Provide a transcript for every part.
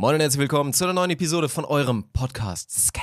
Moin und herzlich willkommen zu einer neuen Episode von eurem Podcast Scam.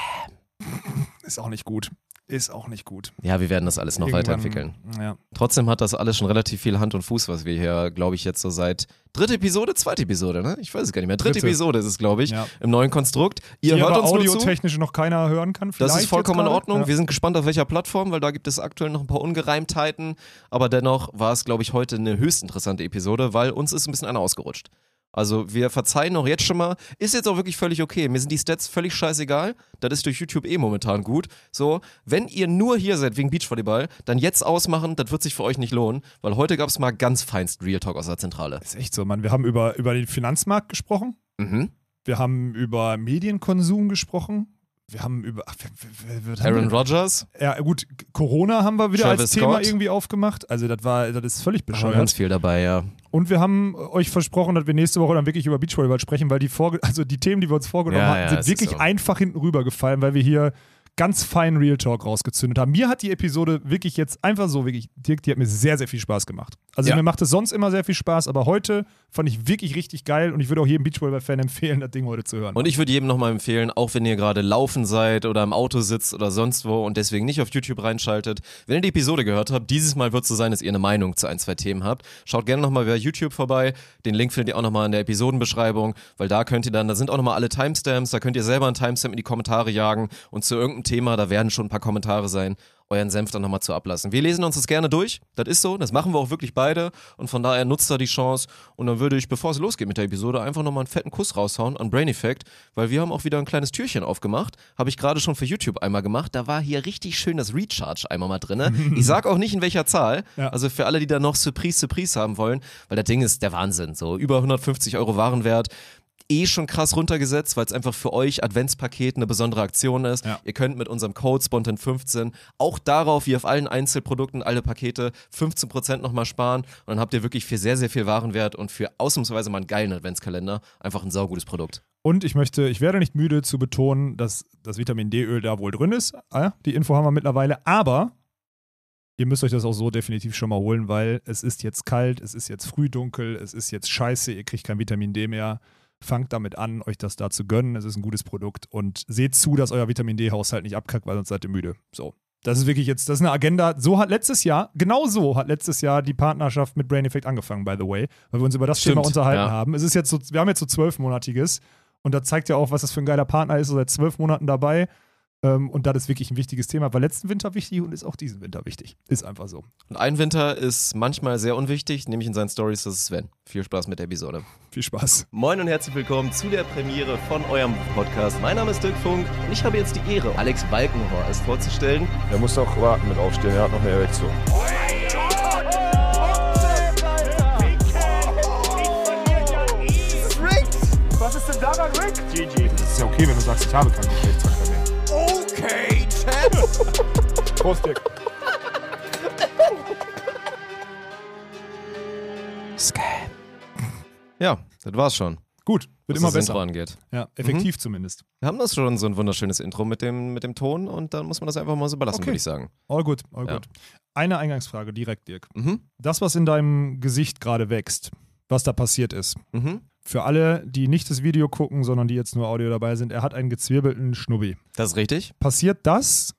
Ist auch nicht gut. Ist auch nicht gut. Ja, wir werden das alles noch Irgendwann- weiterentwickeln. Ja. Trotzdem hat das alles schon relativ viel Hand und Fuß, was wir hier, glaube ich, jetzt so seit dritte Episode, zweite Episode, ne? Ich weiß es gar nicht mehr. Dritte, Dritte. Episode ist es, glaube ich, Ja. im neuen Konstrukt. Ihr Die hört aber uns audiotechnisch noch keiner hören kann. Das vielleicht ist vollkommen in. Ordnung. Ja. Wir sind gespannt, auf welcher Plattform, weil da gibt es aktuell noch ein paar Ungereimtheiten. Aber dennoch war es, glaube ich, heute eine höchst interessante Episode, weil uns ist ein bisschen einer ausgerutscht. Also wir verzeihen auch jetzt schon mal. Ist jetzt auch wirklich völlig okay. Mir sind die Stats völlig scheißegal. Das ist durch YouTube eh momentan gut. So, wenn ihr nur hier seid wegen Beachvolleyball, dann jetzt ausmachen. Das wird sich für euch nicht lohnen, weil heute gab es mal ganz feinst Real Talk aus der Zentrale. Ist echt so, Mann. Wir haben über, über den Finanzmarkt gesprochen. Mhm. Wir haben über Medienkonsum gesprochen. Wir haben über. Ach, wer, was haben Aaron wir? Rodgers, Ja, gut, Corona haben wir wieder Travis als Thema Scott. irgendwie aufgemacht. Also, das war, das ist völlig bescheuert. ganz viel dabei, ja. Und wir haben euch versprochen, dass wir nächste Woche dann wirklich über Beachvolleyball sprechen, weil die, Vorge also die Themen, die wir uns vorgenommen Ja, hatten, ja, sind wirklich einfach hinten rübergefallen, weil wir hier ganz fein Real Talk rausgezündet haben. Mir hat die Episode wirklich jetzt einfach so, wirklich, Dirk, die hat mir sehr, sehr viel Spaß gemacht. Also Ja. mir macht es sonst immer sehr viel Spaß, aber heute fand ich wirklich richtig geil und ich würde auch jedem Beachvolleyball-Fan empfehlen, das Ding heute zu hören. Und ich würde jedem nochmal empfehlen, auch wenn ihr gerade laufen seid oder im Auto sitzt oder sonst wo und deswegen nicht auf YouTube reinschaltet, wenn ihr die Episode gehört habt, dieses Mal wird es so sein, dass ihr eine Meinung zu ein, zwei Themen habt. Schaut gerne nochmal bei YouTube vorbei. Den Link findet ihr auch nochmal in der Episodenbeschreibung, weil da könnt ihr dann, da sind auch nochmal alle Timestamps, da könnt ihr selber einen Timestamp in die Kommentare jagen und zu irgendeinem Thema, da werden schon ein paar Kommentare sein, euren Senf dann nochmal zu ablassen. Wir lesen uns das gerne durch, das ist so, das machen wir auch wirklich beide und von daher nutzt da die Chance und dann würde ich, bevor es losgeht mit der Episode, einfach nochmal einen fetten Kuss raushauen an Brain Effect, weil wir haben auch wieder ein kleines Türchen aufgemacht, habe ich gerade schon für YouTube einmal gemacht, da war hier richtig schön das Recharge einmal mal drinne. Ich sag auch nicht in welcher Zahl, Ja. also für alle, die da noch Surprise, Surprise haben wollen, weil das Ding ist der Wahnsinn, so über 150 Euro Warenwert, eh schon krass runtergesetzt, weil es einfach für euch Adventspaket eine besondere Aktion ist. Ja. Ihr könnt mit unserem Code Spontan15 auch darauf, wie auf allen Einzelprodukten, alle Pakete 15% nochmal sparen und dann habt ihr wirklich für sehr, sehr viel Warenwert und für ausnahmsweise mal einen geilen Adventskalender einfach ein saugutes Produkt. Und ich möchte, ich werde nicht müde zu betonen, dass das Vitamin D-Öl da wohl drin ist. Ah, Die Info haben wir mittlerweile, aber ihr müsst euch das auch so definitiv schon mal holen, weil es ist jetzt kalt, es ist jetzt früh dunkel, es ist jetzt scheiße, ihr kriegt kein Vitamin D mehr. Fangt damit an, euch das da zu gönnen. Es ist ein gutes Produkt und seht zu, dass euer Vitamin D-Haushalt nicht abkackt, weil sonst seid ihr müde. So. Das ist wirklich jetzt, das ist eine Agenda. So hat letztes Jahr, genau so hat letztes Jahr die Partnerschaft mit Brain Effect angefangen, by the way, weil wir uns über das Stimmt, Thema unterhalten ja. haben. Es ist jetzt so, wir haben jetzt so zwölfmonatiges und da zeigt ja auch, was das für ein geiler Partner ist, so seit zwölf Monaten dabei. Ähm, und das ist wirklich ein wichtiges Thema. War letzten Winter wichtig und ist auch diesen Winter wichtig. Ist einfach so. Und ein Winter ist manchmal sehr unwichtig, nämlich in seinen Stories, das ist Sven. Viel Spaß mit der Episode. Viel Spaß. Moin und herzlich willkommen zu der Premiere von eurem Podcast. Mein Name ist Dirk Funk und ich habe jetzt die Ehre, Alex Balkenhorst vorzustellen. Er muss noch warten mit aufstehen, er hat noch eine Erektion. Was ist denn daran, Rick? GG. Das ist ja okay, wenn du sagst, ich habe keinen Geschlechtsverkehr Champ. Prost, Dick. Ja, das war's schon. Gut, wird was immer das besser. Intro angeht. Ja, effektiv zumindest. Wir haben das schon so ein wunderschönes Intro mit dem, mit dem Ton und dann muss man das einfach mal so belassen, Okay. würde ich sagen. All gut, all Ja. gut. Eine Eingangsfrage direkt, Dirk. Mhm. Das, was in deinem Gesicht gerade wächst, was da passiert ist, Mhm. Für alle, die nicht das Video gucken, sondern die jetzt nur Audio dabei sind, er hat einen gezwirbelten Schnubbi. Das ist richtig. Passiert das,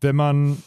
wenn man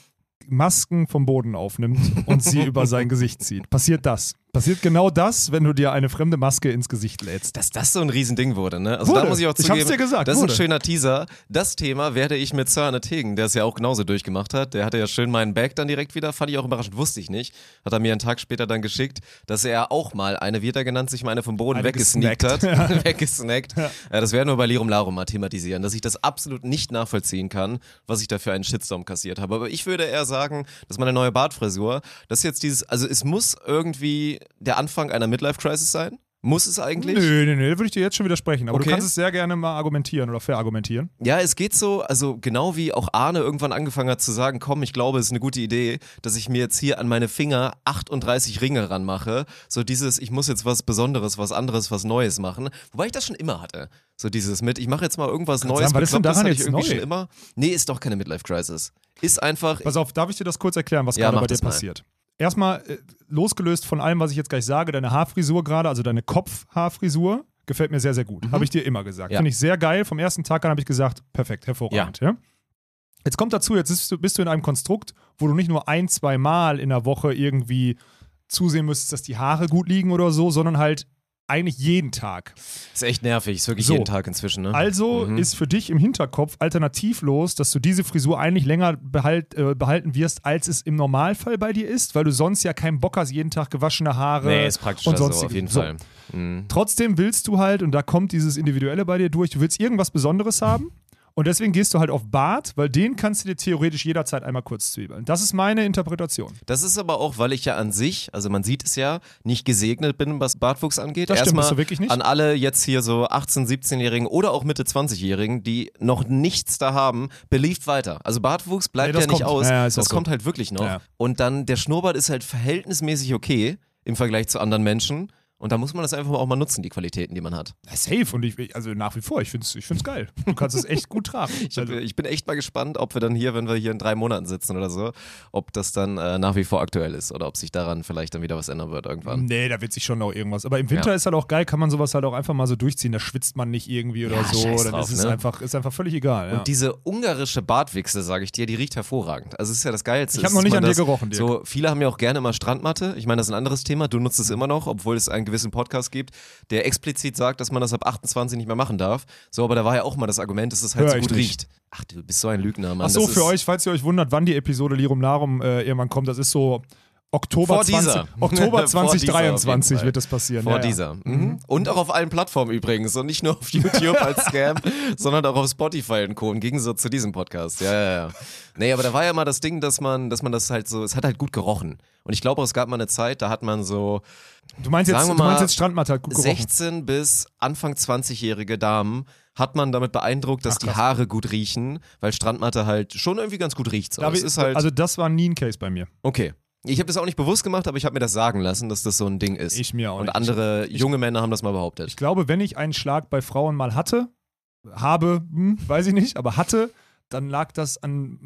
Masken vom Boden aufnimmt und sie über sein Gesicht zieht? Passiert das? Passiert genau das, wenn du dir eine fremde Maske ins Gesicht lädst? Dass das so ein Riesending wurde, ne? Also Wurde. da muss ich auch Ich zugeben, hab's dir gesagt, das ist wurde. ein schöner Teaser. Das Thema werde ich mit Sir Arne Tegen, der es ja auch genauso durchgemacht hat. Der hatte ja schön meinen Bag dann direkt wieder, fand ich auch überraschend, wusste ich nicht. Hat er mir einen Tag später dann geschickt, dass er auch mal eine, wie hat er genannt, sich mal eine vom Boden Eine weggesneakt hat. gesnackt. weggesnackt. Ja. das werden wir bei Lirum Larum mal thematisieren, dass ich das absolut nicht nachvollziehen kann, was ich da für einen Shitstorm kassiert habe. Aber ich würde eher sagen, dass meine neue Bartfrisur, das ist jetzt dieses, also es muss irgendwie der Anfang einer Midlife-Crisis sein. Muss es eigentlich? Nö, nö, nö, würde ich dir jetzt schon widersprechen. Aber Okay. du kannst es sehr gerne mal argumentieren oder verargumentieren. Ja, es geht so, also genau wie auch Arne irgendwann angefangen hat zu sagen, komm, ich glaube, es ist eine gute Idee, dass ich mir jetzt hier an meine Finger 38 Ringe ranmache. So dieses, ich muss jetzt was Besonderes, was anderes, was Neues machen. Wobei ich das schon immer hatte. So dieses mit, ich mache jetzt mal irgendwas Kannst Neues. sagen, was ist denn daran ich jetzt irgendwie neu? schon immer. Nee, ist doch keine Midlife-Crisis. Ist einfach, Pass auf, darf ich dir das kurz erklären, was Ja, gerade bei dir das mal. Erstmal, äh, losgelöst von allem, was ich jetzt gleich sage, deine Haarfrisur gerade, also deine Kopfhaarfrisur, gefällt mir sehr, sehr gut. Habe ich dir immer gesagt. Mhm. Ja. Finde ich sehr geil. Vom ersten Tag an habe ich gesagt, perfekt, hervorragend. Ja. Jetzt kommt dazu, jetzt bist du, bist du in einem Konstrukt, wo du nicht nur ein, zwei Mal in der Woche irgendwie zusehen müsstest, dass die Haare gut liegen oder so, sondern halt eigentlich jeden Tag. Ist echt nervig, ist wirklich So. jeden Tag inzwischen, ne? Also Mhm. ist für dich im Hinterkopf alternativlos, dass du diese Frisur eigentlich länger behalt, äh, behalten wirst, als es im Normalfall bei dir ist, weil du sonst ja keinen Bock hast, jeden Tag gewaschene Haare nee, ist praktisch und so, sonst auf jeden Fall. Mhm. Trotzdem willst du halt, und da kommt dieses Individuelle bei dir durch, du willst irgendwas Besonderes haben. Und deswegen gehst du halt auf Bart, weil den kannst du dir theoretisch jederzeit einmal kurz zwiebeln. Das ist meine Interpretation. Das ist aber auch, weil ich ja an sich, also man sieht es ja, nicht gesegnet bin, was Bartwuchs angeht. Das stimmt, Erstmal du wirklich nicht? an alle jetzt hier so 18-, 17-Jährigen oder auch Mitte 20-Jährigen, die noch nichts da haben, beliebt weiter. Also Bartwuchs bleibt Nee, ja nicht kommt. aus. Ja, das so. kommt halt wirklich noch. Ja. Und dann der Schnurrbart ist halt verhältnismäßig okay im Vergleich zu anderen Menschen. Und da muss man das einfach auch mal nutzen, die Qualitäten, die man hat. Ja, Safe und ich, also nach wie vor, ich finde es ich find's geil. Du kannst es echt gut tragen. Ich, hab, also, ich bin echt mal gespannt, ob wir dann hier, wenn wir hier in drei Monaten sitzen oder so, ob das dann äh, nach wie vor aktuell ist oder ob sich daran vielleicht dann wieder was ändern wird irgendwann. nee, da wird sich schon noch irgendwas. Aber im Winter Ja. ist halt auch geil, kann man sowas halt auch einfach mal so durchziehen. Da schwitzt man nicht irgendwie oder Ja, so. scheiß Dann drauf, ist es ne? einfach, ist einfach völlig egal. Und diese ungarische Bartwichse, sage ich dir, die riecht hervorragend. Also es ist ja das Geilste. Ich hab ist, noch nicht an dir gerochen, Dirk. So, viele haben ja auch gerne immer Strandmatte. Ich meine, das ist ein anderes Thema. Du nutzt es immer noch, obwohl es einen gewissen Podcast gibt, der explizit sagt, dass man das ab 28 nicht mehr machen darf. So, aber da war ja auch mal das Argument, dass es halt Hör so gut nicht. riecht. Ach, du bist so ein Lügner, Mann. Ach so, Das für euch, falls ihr euch wundert, wann die Episode Lirum Larum äh, irgendwann kommt, das ist so Oktober, Vor 20, dieser. Oktober Vor dieser auf jeden 2023 Fall. wird das passieren. Vor ja, ja. dieser. Mhm. Und auch auf allen Plattformen übrigens. Und nicht nur auf YouTube als Scam, sondern auch auf Spotify und Co. Im Gegensatz zu diesem Podcast. Ja, ja, ja. Nee, aber da war ja mal das Ding, dass man, dass man das halt so, es hat halt gut gerochen. Und ich glaube, es gab mal eine Zeit, da hat man so Du meinst jetzt, wir du meinst mal, jetzt Strandmatte hat gut gerochen. 16 bis Anfang 20-jährige Damen hat man damit beeindruckt, dass Ach, die. Haare gut riechen, weil Strandmatte halt schon irgendwie ganz gut riecht. So. Da ich- ist halt, also das war nie ein Case bei mir. okay. Ich habe das auch nicht bewusst gemacht, aber ich habe mir das sagen lassen, dass das so ein Ding ist. Ich mir auch Und nicht. andere junge Männer haben das mal behauptet. Ich glaube, wenn ich einen Schlag bei Frauen mal hatte, habe, hm, weiß ich nicht, aber hatte, dann lag das an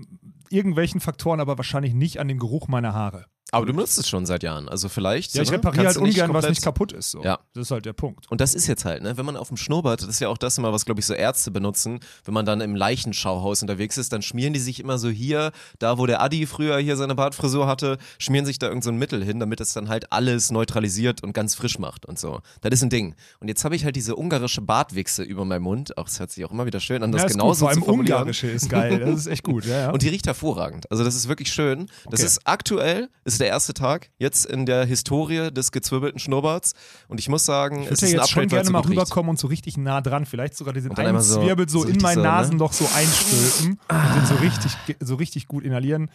irgendwelchen Faktoren, aber wahrscheinlich nicht an dem Geruch meiner Haare. Aber du benutzt es schon seit Jahren. Also vielleicht. Ja, ich ne? repariere halt ungern, was nicht kaputt ist. So. Ja. Das ist halt der Punkt. Und das ist jetzt halt, ne, wenn man auf dem Schnurrbart, das ist ja auch das immer, was glaube ich so Ärzte benutzen, wenn man dann im Leichenschauhaus unterwegs ist, dann schmieren die sich immer so hier, da wo der Adi früher hier seine Bartfrisur hatte, schmieren sich da irgend so ein Mittel hin, damit es dann halt alles neutralisiert und ganz frisch macht und so. Das ist ein Ding. Und jetzt habe ich halt diese ungarische Bartwichse über meinem Mund, auch das hört sich auch immer wieder schön an, das ja, ist gut. genauso Vor allem. Ungarische ist geil. Das ist echt gut. Ja, ja. Und die riecht hervorragend. Also das ist wirklich schön. Das Okay. ist aktuell, ist der erste Tag jetzt in der Historie des gezwirbelten Schnurrbarts. Und ich muss sagen, ich es würde ist ja ein jetzt schon Upgrade, weil gerne mal rüberkommen und so richtig nah dran. Vielleicht sogar diesen einen so- Zwirbel so, so in richtig mein so, ne? Nasenloch so einstülpen und den so richtig, so richtig gut inhalieren.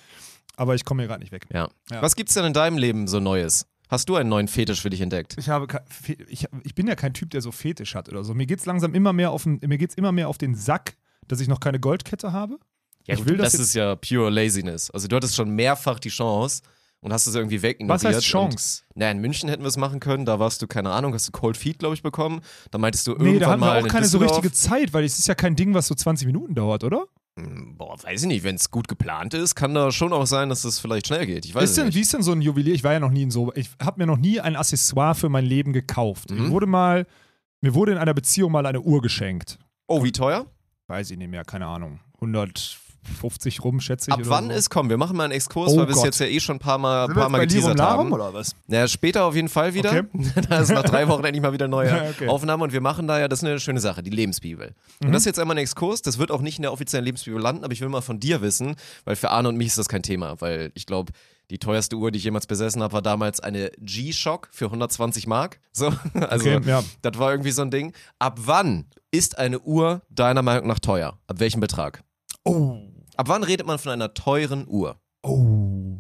Aber ich komme hier gerade nicht weg. Ja. Ja. Was gibt's denn in deinem Leben so Neues? Hast du einen neuen Fetisch für dich entdeckt? Ich, habe, ich, ich bin ja kein Typ, der so Fetisch hat oder so. Mir geht es langsam immer mehr auf den, mir geht's immer mehr auf den Sack, dass ich noch keine Goldkette habe. ich will das, das ist ja pure Laziness. Also du hattest schon mehrfach die Chance und hast es irgendwie wegignoriert. Was heißt Chance? Und, na, in München hätten wir es machen können, da warst du, keine Ahnung, hast du Cold Feet, glaube ich, bekommen. Da meintest du irgendwann Nee, da haben wir mal auch in keine so richtige Zeit, weil es ist ja kein Ding, was so 20 Minuten dauert, oder? Hm, Boah, weiß ich nicht, wenn es gut geplant ist, kann da schon auch sein, dass es vielleicht schnell geht. Ich weiß Ist es denn, nicht. wie ist denn so ein Juwelier? Ich war ja noch nie in so. Ich habe mir noch nie ein Accessoire für mein Leben gekauft. Mhm. Ich wurde mal, mir wurde in einer Beziehung mal eine Uhr geschenkt. Oh, wie teuer? Weiß ich nicht mehr, keine Ahnung. 150 rum, schätze ich. Ab wann so. ist, komm, wir machen mal einen Exkurs, Oh weil wir es jetzt ja eh schon ein paar Mal, Sind paar Mal geteasert haben. oder was? Ja, später auf jeden Fall wieder. Okay. da ist nach drei Wochen endlich mal wieder neue Ja, okay. Aufnahme und wir machen da ja, das ist eine schöne Sache, die Lebensbibel. Mhm. Und das ist jetzt einmal ein Exkurs, das wird auch nicht in der offiziellen Lebensbibel landen, aber ich will mal von dir wissen, weil für Arne und mich ist das kein Thema, weil ich glaube, die teuerste Uhr, die ich jemals besessen habe, war damals eine G-Shock für 120 Mark. So, also Okay, ja. das war irgendwie so ein Ding. Ab wann ist eine Uhr deiner Meinung nach teuer? Ab welchem Betrag? Oh. Ab wann redet man von einer teuren Uhr? Oh.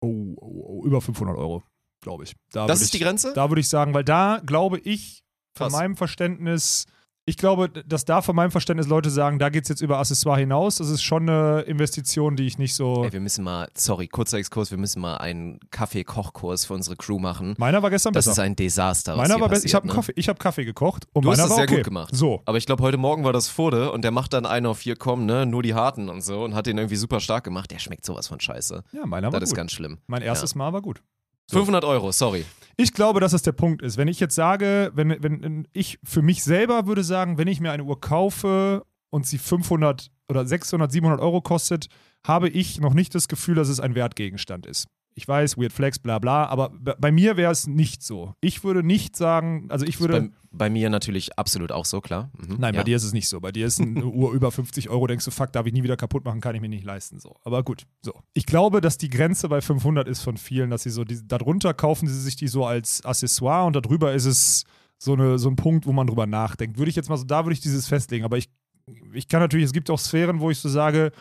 Oh, oh, oh. Über 500 Euro, glaube ich. Da Das ist die ich, Grenze? Da würde ich sagen, weil da glaube ich, von Krass. meinem Verständnis, ich glaube, dass da von meinem Verständnis Leute sagen, da geht es jetzt über Accessoire hinaus. Das ist schon eine Investition, die ich nicht so. Ey, wir müssen mal, sorry, kurzer Exkurs, wir müssen mal einen Kaffee-Kochkurs für unsere Crew machen. Meiner war gestern Das besser. ist ein Desaster. Meiner war besser. Ich habe ne? Kaffee, ich hab Kaffee gekocht und Du hast meiner das war sehr okay. gut gemacht. So. Aber ich glaube, heute Morgen war das Fode und der macht dann einen auf vier kommen, ne? Nur die harten und so und hat den irgendwie super stark gemacht. Der schmeckt sowas von scheiße. Ja, meiner war Das ist gut. ganz schlimm. mein erstes Mal war gut. So. 500 Euro, sorry. Ich glaube, dass das der Punkt ist. Wenn ich jetzt sage, wenn, wenn ich für mich selber würde sagen, wenn ich mir eine Uhr kaufe und sie 500 oder 600, 700 Euro kostet, habe ich noch nicht das Gefühl, dass es ein Wertgegenstand ist. Ich weiß, Weird Flex, bla bla, aber bei mir wäre es nicht so. Ich würde nicht sagen, also ich würde. Bei, bei mir natürlich absolut auch so, klar. Mhm. Nein, ja. bei dir ist es nicht so. Bei dir ist eine Uhr über 50 Euro, denkst du, fuck, darf ich nie wieder kaputt machen, kann ich mir nicht leisten. So. Aber gut, so. Ich glaube, dass die Grenze bei 500 ist von vielen, dass sie so, die, darunter kaufen sie sich die so als Accessoire und darüber ist es so, eine, so ein Punkt, wo man drüber nachdenkt. Würde ich jetzt mal so, da würde ich dieses festlegen. Aber ich, ich kann natürlich, es gibt auch Sphären, wo ich so sage,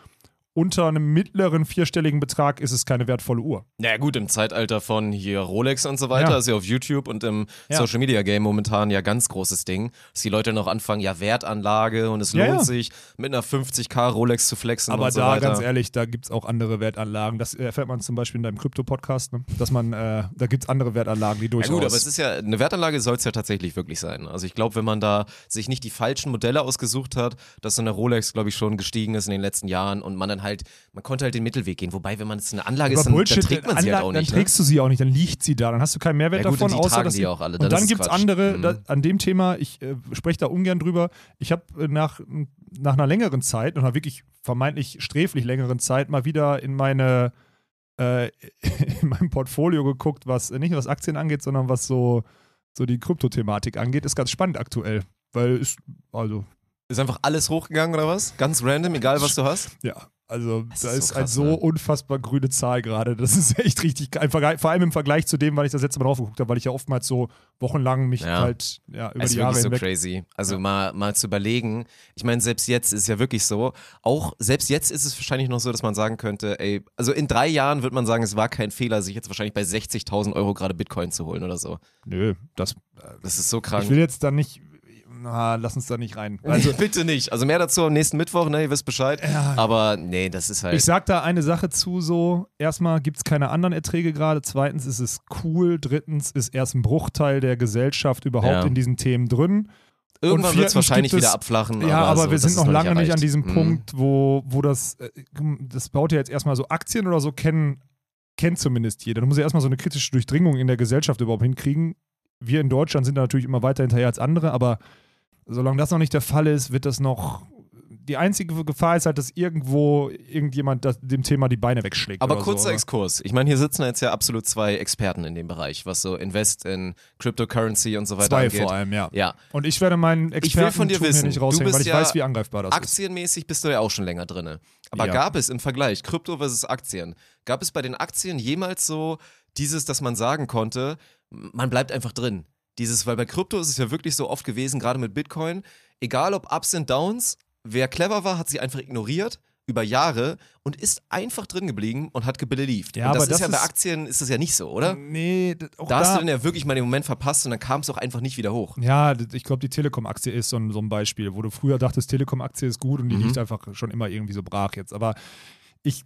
unter einem mittleren vierstelligen Betrag ist es keine wertvolle Uhr. Naja gut, im Zeitalter von hier Rolex und so weiter, Ja. ist ja auf YouTube und im Ja. Social Media Game momentan ja ganz großes Ding, dass die Leute noch anfangen, ja Wertanlage und es Ja, lohnt ja. sich mit einer 50k Rolex zu flexen Aber und so da, weiter. ganz ehrlich, da gibt es auch andere Wertanlagen. Das erfährt man zum Beispiel in deinem Krypto-Podcast, ne? dass man, äh, da gibt es andere Wertanlagen, die Ja durchaus. gut, aber es ist ja, eine Wertanlage soll es ja tatsächlich wirklich sein. Also ich glaube, wenn man da sich nicht die falschen Modelle ausgesucht hat, dass so eine Rolex, glaube ich, schon gestiegen ist in den letzten Jahren und man dann halt, man konnte halt den Mittelweg gehen. Wobei, wenn man jetzt eine Anlage Aber ist, dann, Bullshit, dann trägt man sie Anla- halt auch nicht. Dann trägst du sie auch nicht, dann liegt sie da, dann hast du keinen Mehrwert Ja gut, davon, und die außer tragen dass die sie- auch alle, Und dann dann ist es gibt es andere, Mhm. da, an dem Thema, ich äh, spreche da ungern drüber, ich habe äh, nach, nach einer längeren Zeit, nach einer wirklich vermeintlich sträflich längeren Zeit, mal wieder in meine äh, in meinem Portfolio geguckt, was nicht nur was Aktien angeht, sondern was so, so die Kryptothematik angeht. Ist ganz spannend aktuell. Weil ist, also, Ist einfach alles hochgegangen oder was? Ganz random, egal was du hast? ja, also Das da ist ist, so ein krass, so ne? unfassbar grüne Zahl gerade. Das ist echt richtig Vergleich- Vor allem im Vergleich zu dem, weil ich das letzte Mal drauf geguckt habe, weil ich ja oftmals so wochenlang mich Ja. halt ja, über Es die ist Jahre wirklich so hinweg. crazy. Also Ja. mal, mal zu überlegen. Ich meine, selbst jetzt ist ja wirklich so, auch selbst jetzt ist es wahrscheinlich noch so, dass man sagen könnte, ey, also in drei Jahren wird man sagen, es war kein Fehler, sich jetzt wahrscheinlich bei 60.000 Euro gerade Bitcoin zu holen oder so. Nö, das. Das ist so krank. Ich will jetzt da nicht. Na, lass uns da nicht rein. Also, bitte nicht. Also mehr dazu am nächsten Mittwoch, ne, ihr wisst Bescheid. Ja. Aber nee, das ist halt. ich sag da eine Sache zu: so, erstmal gibt es keine anderen Erträge gerade. Zweitens ist es cool. Drittens ist erst ein Bruchteil der Gesellschaft überhaupt Ja. in diesen Themen drin. Irgendwann wird es wahrscheinlich wieder abflachen. Ja, aber, so, wir sind noch lange nicht erreicht. an diesem Mhm. Punkt, wo, wo das, äh, das baut ja jetzt erstmal so Aktien oder so kennen, kennt zumindest jeder. Du musst ja erstmal so eine kritische Durchdringung in der Gesellschaft überhaupt hinkriegen. Wir in Deutschland sind da natürlich immer weiter hinterher als andere, aber solange das noch nicht der Fall ist, wird das noch. Die einzige Gefahr ist halt, dass irgendwo irgendjemand das, dem Thema die Beine wegschlägt. Aber kurzer so. ne? Exkurs. Ich meine, hier sitzen jetzt ja absolut zwei Experten in dem Bereich, was so Invest in Cryptocurrency und so weiter Zwei angeht. vor allem, ja. Ja, Und ich werde meinen Experten von dir hier wissen, nicht raushängen, weil ich ja weiß, wie angreifbar das ist. aktienmäßig bist du ja auch schon länger drin. Aber Ja. gab es im Vergleich Krypto versus Aktien, gab es bei den Aktien jemals so dieses, dass man sagen konnte, man bleibt einfach drin? Dieses, weil bei Krypto ist es ja wirklich so oft gewesen, gerade mit Bitcoin, egal ob Ups und Downs, wer clever war, hat sie einfach ignoriert über Jahre und ist einfach drin geblieben und hat gebelieved. Ja, und das aber ist das ja bei ist- Aktien ist das ja nicht so, oder? Nee, auch Da hast du dann ja wirklich mal den Moment verpasst und dann kam es auch einfach nicht wieder hoch. Ja, ich glaube, die Telekom-Aktie ist so ein, so ein Beispiel, wo du früher dachtest, Telekom-Aktie ist gut und die Mhm. liegt einfach schon immer irgendwie so brach jetzt. Aber ich.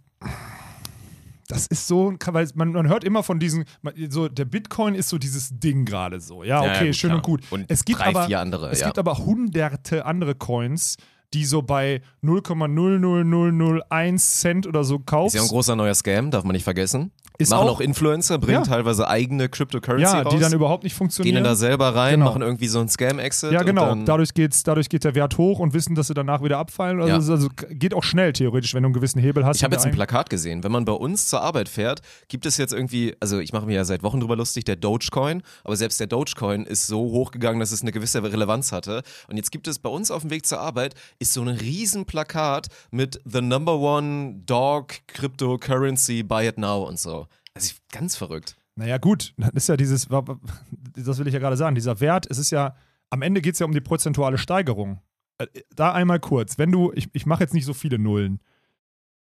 Das ist so, weil man, man hört immer von diesen, so der Bitcoin ist so dieses Ding gerade so. Ja, Ja, okay, ja, schön klar. und gut. Und es gibt drei, aber, andere, es ja. gibt aber hunderte andere Coins, die so bei 0,00001 Cent oder so Ist kaufst. ja ein großer neuer Scam, darf man nicht vergessen. Ist Machen auch- auch, Influencer, bringen Ja. teilweise eigene Cryptocurrency ja, raus. die dann überhaupt nicht gehen funktionieren. dann da selber rein, Genau. machen irgendwie so einen Scam-Exit. Ja, genau. Dadurch, geht's, dadurch geht der Wert hoch und wissen, dass sie danach wieder abfallen. Also, Ja. ist also geht auch schnell theoretisch, wenn du einen gewissen Hebel hast. ich habe jetzt ein Plakat gesehen. Wenn man bei uns zur Arbeit fährt, gibt es jetzt irgendwie, also ich mache mir ja seit Wochen drüber lustig, der Dogecoin, aber selbst der Dogecoin ist so hochgegangen, dass es eine gewisse Relevanz hatte. Und jetzt gibt es bei uns auf dem Weg zur Arbeit, ist so ein riesen Plakat mit The Number One Dog Cryptocurrency, buy it now und so. Also ganz verrückt. Naja, gut, das ist ja dieses, das will ich ja gerade sagen, dieser Wert, es ist ja, am Ende geht es ja um die prozentuale Steigerung. Äh, Da einmal kurz, wenn du, ich, ich mache jetzt nicht so viele Nullen,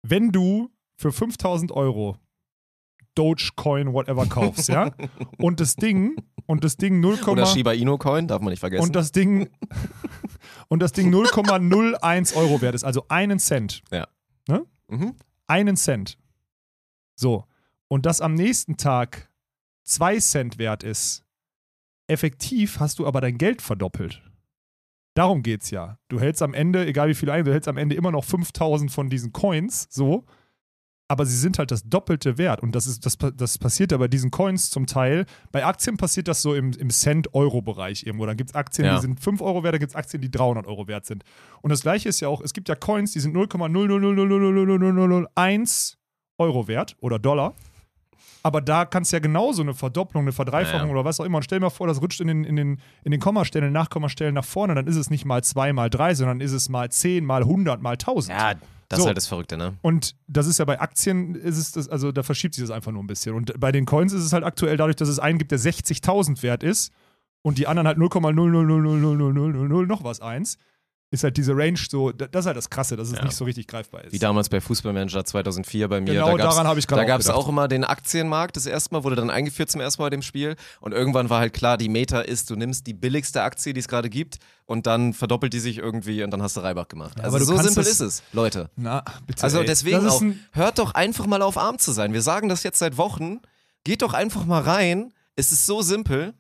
wenn du für 5000 Euro Dogecoin, whatever kaufst, ja, und das Ding, und das Ding 0, Oder Shiba Inu Coin, darf man nicht vergessen. und das Ding, und das Ding 0,01 Euro wert ist, also einen Cent, mhm. einen Cent. So. Und das am nächsten Tag zwei Cent wert ist. Effektiv hast du aber dein Geld verdoppelt. Darum geht's ja. Du hältst am Ende, egal wie viel ein, du hältst am Ende immer noch 5000 von diesen Coins, so. Aber sie sind halt das doppelte Wert. Und das, ist, das, das passiert ja bei diesen Coins zum Teil. Bei Aktien passiert das so im, im Cent-Euro-Bereich irgendwo. Dann gibt es Aktien, Ja. die sind 5 Euro wert, da gibt es Aktien, die 300 Euro wert sind. Und das gleiche ist ja auch, es gibt ja Coins, die sind 0,000000001 Euro wert oder Dollar. Aber da kannst du ja genauso eine Verdopplung, eine Verdreifachung Ja. oder was auch immer. Und stell dir mal vor, das rutscht in den, in den, in den Kommastellen, in den Nachkommastellen nach vorne. Dann ist es nicht mal 2 mal 3, sondern ist es mal 10 mal 100 mal 1000. Ja, das So. ist halt das Verrückte, ne? Und das ist ja bei Aktien, ist es das, also da verschiebt sich das einfach nur ein bisschen. Und bei den Coins ist es halt aktuell dadurch, dass es einen gibt, der 60.000 wert ist und die anderen halt 0,0000000 noch was eins, ist halt diese Range so, da- das ist halt das Krasse, dass es Ja. nicht so richtig greifbar ist. Wie damals bei Fußballmanager 2004 bei mir. Genau da daran habe ich gerade Da gab es auch immer den Aktienmarkt, das erste Mal wurde dann eingeführt zum ersten Mal bei dem Spiel. Und irgendwann war halt klar, die Meta ist, du nimmst die billigste Aktie, die es gerade gibt, und dann verdoppelt die sich irgendwie und dann hast du Reibach gemacht. Ja, also aber so simpel ist es, Leute. Na, bitte. Also ey. deswegen auch, hört doch einfach mal auf arm zu sein. Wir sagen das jetzt seit Wochen. Geht doch einfach mal rein. Es ist so simpel.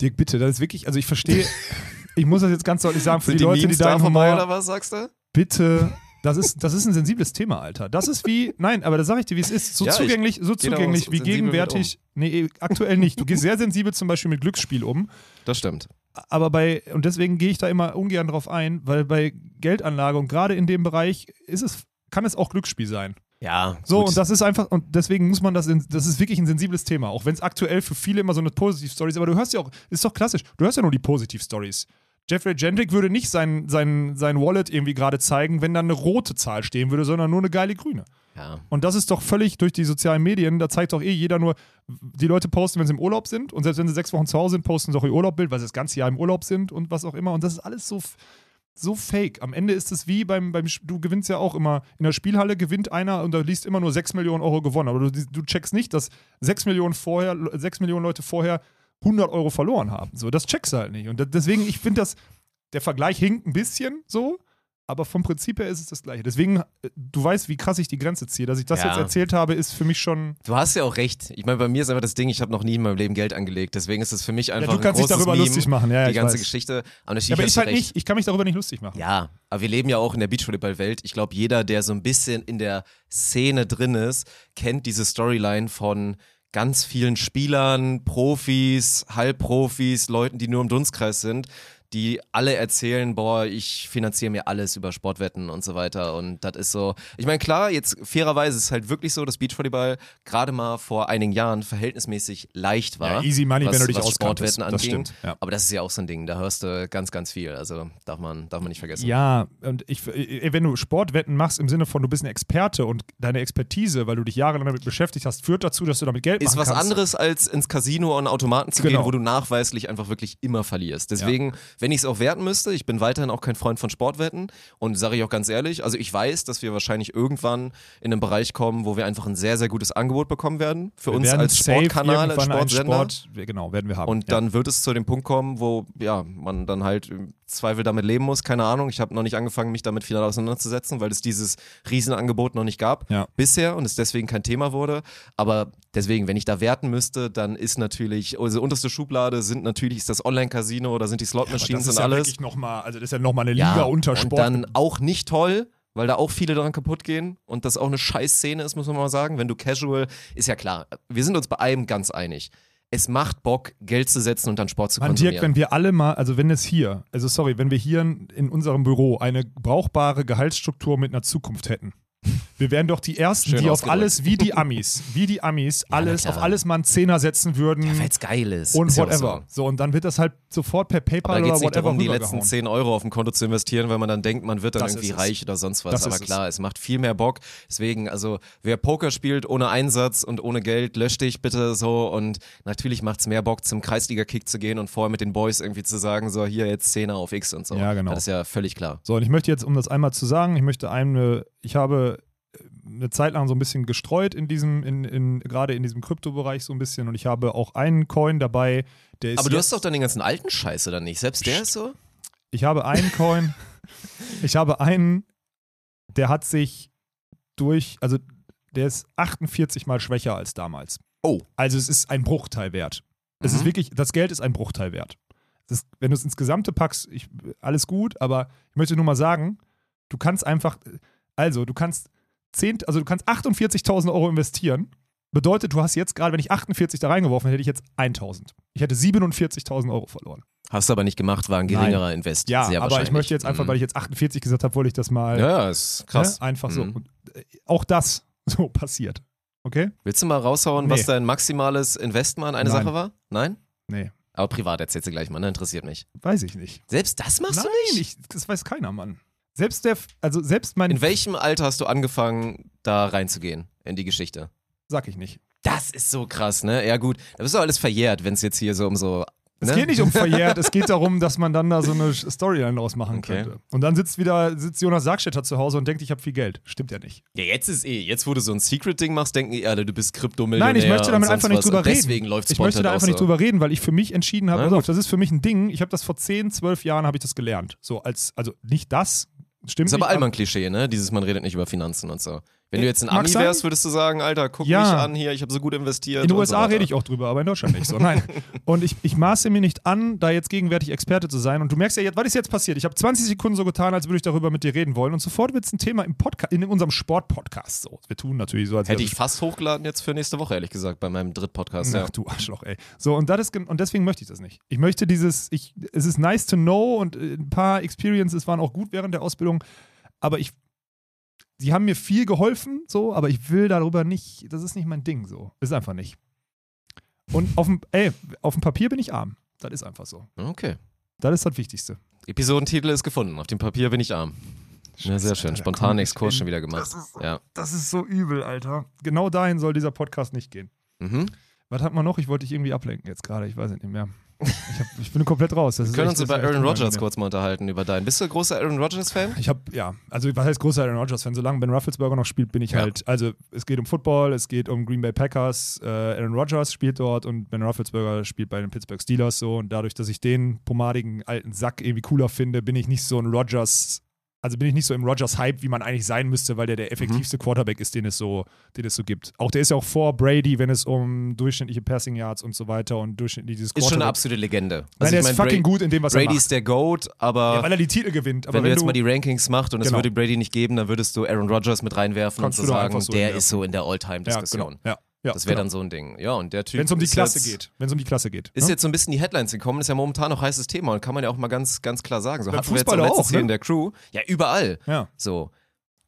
Dirk, bitte, das ist wirklich, also ich verstehe, ich muss das jetzt ganz deutlich sagen, für Sind die, Leute, die Memes da deinen vorbei oder was sagst du? bitte, das ist, das ist ein sensibles Thema, Alter. Das ist wie, nein, aber da sage ich dir, wie es ist. So Ja, ich zugänglich, so da zugänglich wie gegenwärtig. Nee, aktuell nicht. Du gehst sehr sensibel zum Beispiel mit Glücksspiel um. Das stimmt. Aber bei, und deswegen gehe ich da immer ungern drauf ein, weil bei Geldanlage und gerade in dem Bereich ist es, kann es auch Glücksspiel sein. Ja. So, gut. und das ist einfach, und deswegen muss man das, in, das ist wirklich ein sensibles Thema, auch wenn es aktuell für viele immer so eine Positiv-Story ist, aber du hörst ja auch, ist doch klassisch, du hörst ja nur die Positiv-Stories. Jeffrey Gendrick würde nicht sein, sein, sein Wallet irgendwie gerade zeigen, wenn da eine rote Zahl stehen würde, sondern nur eine geile grüne. ja. Und das ist doch völlig durch die sozialen Medien, da zeigt doch eh jeder nur, die Leute posten, wenn sie im Urlaub sind und selbst wenn sie sechs Wochen zu Hause sind, posten sie auch ihr Urlaubbild, weil sie das ganze Jahr im Urlaub sind und was auch immer. Und das ist alles so, so fake. Am Ende ist es wie beim, beim, du gewinnst ja auch immer, in der Spielhalle gewinnt einer und da liest immer nur 6 Millionen Euro gewonnen. Aber du, du checkst nicht, dass 6 Millionen, vorher, 6 Millionen Leute vorher 100 Euro verloren haben. So, das checkst du halt nicht. Und deswegen, ich finde das, der Vergleich hinkt ein bisschen so, aber vom Prinzip her ist es das Gleiche. Deswegen, äh, du weißt, wie krass ich die Grenze ziehe. Dass ich das Ja. jetzt erzählt habe, ist für mich schon. Du hast ja auch recht. Ich meine, bei mir ist einfach das Ding, ich habe noch nie in meinem Leben Geld angelegt. Deswegen ist es für mich Ja, einfach du kannst ein dich darüber Meme, lustig machen, ja, ja die ich ganze weiß. Geschichte. Aber, Ja, aber ich halt recht. nicht, ich kann mich darüber nicht lustig machen. Ja, aber wir leben ja auch in der Beachvolleyball-Welt. Ich glaube, jeder, der so ein bisschen in der Szene drin ist, kennt diese Storyline von ganz vielen Spielern, Profis, Halbprofis, Leuten, die nur im Dunstkreis sind, die alle erzählen, boah, ich finanziere mir alles über Sportwetten und so weiter. Und das ist so. Ich meine, klar, jetzt fairerweise ist es halt wirklich so, dass Beachvolleyball gerade mal vor einigen Jahren verhältnismäßig leicht war. Ja, easy money, was, wenn du dich was. Sportwetten Das anging. stimmt, ja. Aber das ist ja auch so ein Ding, da hörst du ganz, ganz viel. Also darf man, darf man nicht vergessen. Ja, und ich, äh, wenn du Sportwetten machst im Sinne von, du bist ein Experte und deine Expertise, weil du dich jahrelang damit beschäftigt hast, führt dazu, dass du damit Geld ist machen was kannst. anderes als ins Casino und Automaten zu Genau. gehen, wo du nachweislich einfach wirklich immer verlierst. Deswegen, wenn ich es auch werten müsste, ich bin weiterhin auch kein Freund von Sportwetten und sage ich auch ganz ehrlich, also ich weiß, dass wir wahrscheinlich irgendwann in einen Bereich kommen, wo wir einfach ein sehr, sehr gutes Angebot bekommen werden für Wir uns werden als Sportkanal, als Sportsender. Sport, genau, werden wir haben. Und dann wird es zu dem Punkt kommen, wo ja, man dann halt im Zweifel damit leben muss. Keine Ahnung. Ich habe noch nicht angefangen, mich damit final auseinanderzusetzen, weil es dieses Riesenangebot noch nicht gab Ja. bisher und es deswegen kein Thema wurde. Aber deswegen, wenn ich da werten müsste, dann ist natürlich, unsere unterste Schublade sind natürlich ist das Online-Casino oder sind die ja, ist und ja alles. wirklich noch mal, also das ist ja nochmal eine Liga unter und Sport. dann auch nicht toll, weil da auch viele dran kaputt gehen und das auch eine scheiß Szene ist, muss man mal sagen. Wenn du casual, ist ja klar, wir sind uns bei einem ganz einig. Es macht Bock, Geld zu setzen und dann Sport zu Mann, konsumieren. Dirk, wenn wir alle mal, also wenn es hier, also sorry, wenn wir hier in unserem Büro eine brauchbare Gehaltsstruktur mit einer Zukunft hätten. Wir wären doch die Ersten, Schön die auf alles, wie die Amis, wie die Amis, alles, klar. auf alles mal einen Zehner setzen würden Ja, weil's geil ist. und ist ja whatever. So. So. und dann wird das halt sofort per Aber PayPal da geht oder es nicht whatever darum, die letzten rübergehauen. 10 Euro auf ein Konto zu investieren, weil man dann denkt, man wird dann Das irgendwie es. reich oder sonst was. Das Aber ist es. klar, es macht viel mehr Bock. Deswegen, also wer Poker spielt ohne Einsatz und ohne Geld, lösch dich bitte so. Und natürlich macht es mehr Bock, zum Kreisliga-Kick zu gehen und vorher mit den Boys irgendwie zu sagen, so hier jetzt 10er auf X und so. Ja, genau. Das ist ja völlig klar. So, und ich möchte jetzt, um das einmal zu sagen, ich möchte eine, ich habe äh, eine Zeit lang so ein bisschen gestreut in diesem, in, in, gerade in diesem Kryptobereich so ein bisschen und ich habe auch einen Coin dabei, der ist. Aber du hast doch dann den ganzen alten Scheiß, oder nicht? Selbst der ist so? Ich habe einen Coin, ich habe einen, der hat sich durch, also der ist 48 mal schwächer als damals. Oh. Also es ist ein Bruchteil wert. Es Mhm. ist wirklich, das Geld ist ein Bruchteil wert. Es ist, wenn du es ins Gesamte packst, ich, alles gut, aber ich möchte nur mal sagen, du kannst einfach, also du kannst 10, also du kannst 48.000 Euro investieren. Bedeutet, du hast jetzt gerade, wenn ich 48 da reingeworfen hätte, hätte ich jetzt 1.000. Ich hätte 47.000 Euro verloren. Hast du aber nicht gemacht, war ein geringerer Invest. Ja, aber ich möchte jetzt einfach, Mhm. weil ich jetzt 48 gesagt habe, wollte ich das mal Ja, ist krass. Ne? einfach so. Mhm. Und, äh, auch das so passiert. Okay? Willst du mal raushauen, Nee. was dein maximales Investment an eine Nein. Sache war? Nein? Nee, Aber privat erzählst du gleich mal, ne? Interessiert mich. weiß ich nicht. Selbst das machst Nein, du nicht? ich, das weiß keiner, Mann. Selbst der, also selbst mein, In welchem Alter hast du angefangen, da reinzugehen in die Geschichte? sag ich nicht. Das ist so krass, ne? Ja, gut. Da ist doch alles verjährt, wenn es jetzt hier so um so. Es ne? geht nicht um verjährt, es geht darum, dass man dann da so eine Storyline draus machen Okay. könnte. Und dann sitzt wieder, sitzt Jonas Sargstetter zu Hause und denkt, ich habe viel Geld. Stimmt ja nicht. Ja, jetzt ist eh, jetzt wo du so ein Secret-Ding machst, denken eh alle, du bist Kryptomillionär. Nein, ich möchte damit einfach nicht drüber reden. Deswegen läuft Ich möchte da einfach nicht so. drüber reden, weil ich für mich entschieden habe, gut. auf, das ist für mich ein Ding. Ich habe das vor 10, 12 Jahren habe ich das gelernt. So als, also nicht das, stimmt Ist aber nicht. allmann Klischee, ne? Dieses, man redet nicht über Finanzen und so. Wenn du jetzt ein mag Ami sein. wärst, würdest du sagen, Alter, guck Ja. mich an hier, ich habe so gut investiert. In den USA so rede ich auch drüber, aber in Deutschland nicht so. Nein. Und ich, ich maße mir nicht an, da jetzt gegenwärtig Experte zu sein. Und du merkst ja jetzt, was ist jetzt passiert? Ich habe 20 Sekunden so getan, als würde ich darüber mit dir reden wollen. Und sofort wird es ein Thema im Podcast, in unserem Sport-Podcast. So, wir tun natürlich so, als Hätte ich fast hochgeladen jetzt für nächste Woche, ehrlich gesagt, bei meinem Dritt-Podcast. Ja. Ach du Arschloch, ey. So, und, das ist, und deswegen möchte ich das nicht. Ich möchte dieses, ich, es ist nice to know und äh, ein paar Experiences waren auch gut während der Ausbildung, aber ich, die haben mir viel geholfen, so, aber ich will darüber nicht, das ist nicht mein Ding, so. Ist einfach nicht. Und auf dem, ey, auf dem Papier bin ich arm. Das ist einfach so. Okay. Das ist das Wichtigste. Episodentitel ist gefunden. Auf dem Papier bin ich arm. Ja, sehr schön. Ich Exkurs schon wieder gemacht. Das ist, so, Ja. das ist so übel, Alter. Genau dahin soll dieser Podcast nicht gehen. Mhm. Was hat man noch? Ich wollte dich irgendwie ablenken jetzt gerade. Ich weiß es nicht mehr. Ich, hab, ich bin komplett raus. Das Wir können echt- uns über Aaron Rodgers kurz mal unterhalten, über deinen. Bist du ein großer Aaron Rodgers-Fan? Ich habe, ja, also was heißt großer Aaron Rodgers-Fan? Solange Ben Rufflesberger noch spielt, bin ich Ja. halt, also es geht um Football, es geht um Green Bay Packers, äh, Aaron Rodgers spielt dort und Ben Rufflesberger spielt bei den Pittsburgh Steelers so und dadurch, dass ich den pomadigen alten Sack irgendwie cooler finde, bin ich nicht so ein Rodgers, also bin ich nicht so im Rodgers-Hype, wie man eigentlich sein müsste, weil der der effektivste Quarterback ist, den es so, den es so gibt. Auch der ist ja auch vor Brady, wenn es um durchschnittliche Passing Yards und so weiter und durchschnittliches Ist schon eine Quarterback- absolute Legende. Nein, Also der ich ist mein, fucking Bra- gut in dem, was er Brady macht. ist der GOAT, aber Ja, weil er die Titel gewinnt. Aber wenn, du jetzt mal die Rankings machst und es Genau. würde Brady nicht geben, dann würdest du Aaron Rodgers mit reinwerfen Kannst und doch sagen, so der hinwerfen. ist so in der ja, All-Time-Diskussion. genau. Ja, ja, Das wäre genau. dann so ein Ding. Ja, und der Typ. Wenn es um die Klasse jetzt, geht. Wenn es um die Klasse geht. Ist ne? jetzt so ein bisschen die Headlines gekommen, ist ja momentan noch heißes Thema und kann man ja auch mal ganz, ganz klar sagen. So Beim hatten wir jetzt Fußball auch auch, hier ne? in der Crew. Ja, überall. ja. So.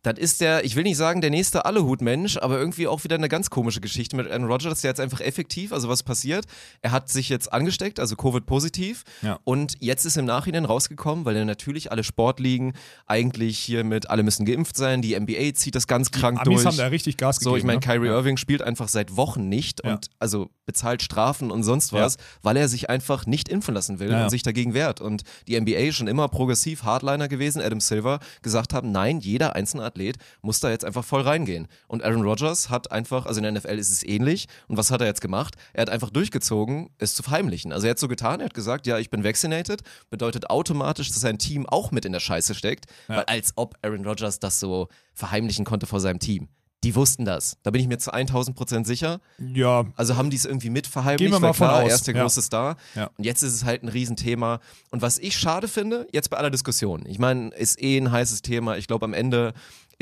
Das ist der, ich will nicht sagen, der nächste Allehut-Mensch, aber irgendwie auch wieder eine ganz komische Geschichte mit Aaron Rodgers, der jetzt einfach effektiv, also was passiert, er hat sich jetzt angesteckt, also Covid-positiv Ja. und jetzt ist im Nachhinein rausgekommen, weil ja natürlich alle Sportligen eigentlich hier mit, alle müssen geimpft sein, die NBA zieht das ganz krank Amis durch. haben da richtig Gas gegeben. So, ich meine, ne? Kyrie ja. Irving spielt einfach seit Wochen nicht Ja. und also bezahlt Strafen und sonst was, weil er sich einfach nicht impfen lassen will und sich dagegen wehrt. Und die NBA schon immer progressiv Hardliner gewesen, Adam Silver, gesagt haben, nein, jeder einzelne Athlet muss da jetzt einfach voll reingehen. Und Aaron Rodgers hat einfach, also in der NFL ist es ähnlich. Und was hat er jetzt gemacht? Er hat einfach durchgezogen, es zu verheimlichen. Also er hat so getan, er hat gesagt, ja, ich bin vaccinated, bedeutet automatisch, dass sein Team auch mit in der Scheiße steckt, Ja. weil als ob Aaron Rodgers das so verheimlichen konnte vor seinem Team. Die wussten das. Da bin ich mir zu 1000 Prozent sicher. Ja, Also haben die es irgendwie mit verheimlicht, Gehen wir mal klar, von aus, er ist der ja. große Star. Ja. Und jetzt ist es halt ein Riesenthema. Und was ich schade finde, jetzt bei aller Diskussion, ich meine, ist eh ein heißes Thema. Ich glaube, am Ende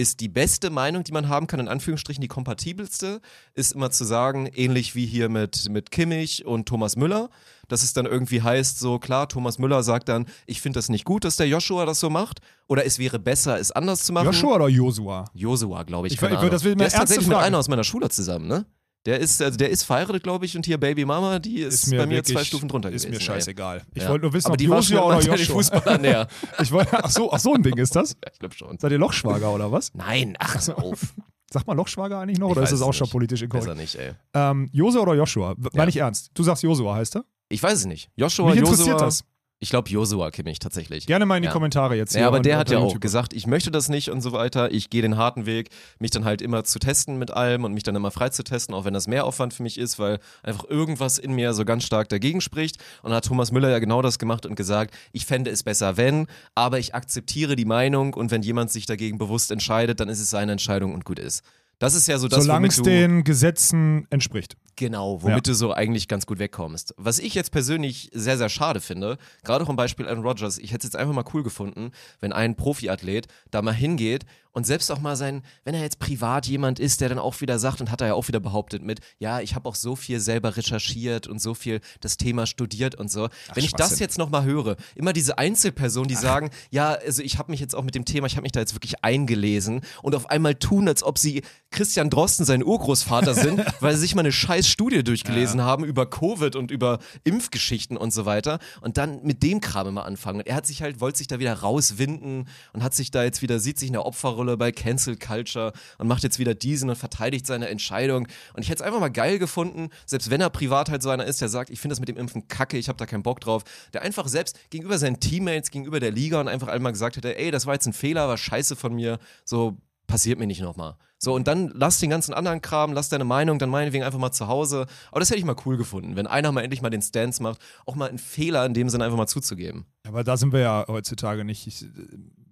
ist die beste Meinung, die man haben kann, in Anführungsstrichen die kompatibelste, ist immer zu sagen, ähnlich wie hier mit, mit Kimmich und Thomas Müller, dass es dann irgendwie heißt, so klar, Thomas Müller sagt dann, ich finde das nicht gut, dass der Joshua das so macht, oder es wäre besser, es anders zu machen. Joshua oder Josua? Josua, glaube ich. Ich ich das will der eine ist tatsächlich mit Frage. einer aus meiner Schule zusammen, ne? Der ist, also der ist verheiratet, glaube ich, und hier Baby Mama, die ist, bei mir wirklich- zwei Stufen drunter Ist gewesen. mir scheißegal. Ich Ja. wollte nur wissen, Aber ob die war Joshua oder Joshua. Fußballer näher. Ich wollte, ach so, ach so ein Ding ist das? Ja, ich glaube schon. Seid ihr Lochschwager oder was? Nein, ach so auf. Sagt man Lochschwager eigentlich noch Ich oder ist das auch es schon nicht. politisch Besser inkorrekt? nicht, ey. Ähm, Josua oder Joshua? W- Ja. Ich ernst. Du sagst Josua, heißt er? Ich weiß es nicht. Joshua, Mich interessiert Josua. das. Ich glaube Josua Kimmich tatsächlich. Gerne mal in die Ja. Kommentare jetzt. Ja, aber der hat ja auch YouTube. gesagt, ich möchte das nicht und so weiter. Ich gehe den harten Weg, mich dann halt immer zu testen mit allem und mich dann immer frei zu testen, auch wenn das mehr Aufwand für mich ist, weil einfach irgendwas in mir so ganz stark dagegen spricht. Und dann hat Thomas Müller ja genau das gemacht und gesagt, ich fände es besser, wenn, aber ich akzeptiere die Meinung und wenn jemand sich dagegen bewusst entscheidet, dann ist es seine Entscheidung und gut ist. Das ist ja so das, Solange es den Gesetzen entspricht. Genau, womit du so eigentlich ganz gut wegkommst. Was ich jetzt persönlich sehr, sehr schade finde, gerade auch im Beispiel Aaron Rodgers, ich hätte es jetzt einfach mal cool gefunden, wenn ein Profiathlet da mal hingeht und selbst auch mal sein, wenn er jetzt privat jemand ist, der dann auch wieder sagt und hat er ja auch wieder behauptet mit, ja, ich habe auch so viel selber recherchiert und so viel das Thema studiert und so. wenn ich das jetzt noch mal höre, immer diese Einzelpersonen, die sagen, ja, also ich habe mich jetzt auch mit dem Thema, ich habe mich da jetzt wirklich eingelesen und auf einmal tun, als ob sie Christian Drosten sein Urgroßvater sind, weil sie sich mal eine scheiß Studie durchgelesen haben über Covid und über Impfgeschichten und so weiter und dann mit dem Kram immer anfangen. Und er hat sich halt, wollte sich da wieder rauswinden und hat sich da jetzt wieder, sieht sich in der Opferrolle bei Cancel Culture und macht jetzt wieder diesen und verteidigt seine Entscheidung. Und ich hätte es einfach mal geil gefunden, selbst wenn er privat halt so einer ist, der sagt, ich finde das mit dem Impfen kacke, ich habe da keinen Bock drauf, der einfach selbst gegenüber seinen Teammates, gegenüber der Liga und einfach einmal gesagt hätte, ey, das war jetzt ein Fehler, war scheiße von mir, so passiert mir nicht nochmal. So, und dann lass den ganzen anderen Kram, lass deine Meinung dann meinetwegen einfach mal zu Hause. Aber das hätte ich mal cool gefunden, wenn einer mal endlich mal den Stance macht, auch mal einen Fehler in dem Sinne einfach mal zuzugeben. Aber da sind wir ja heutzutage nicht. Ich,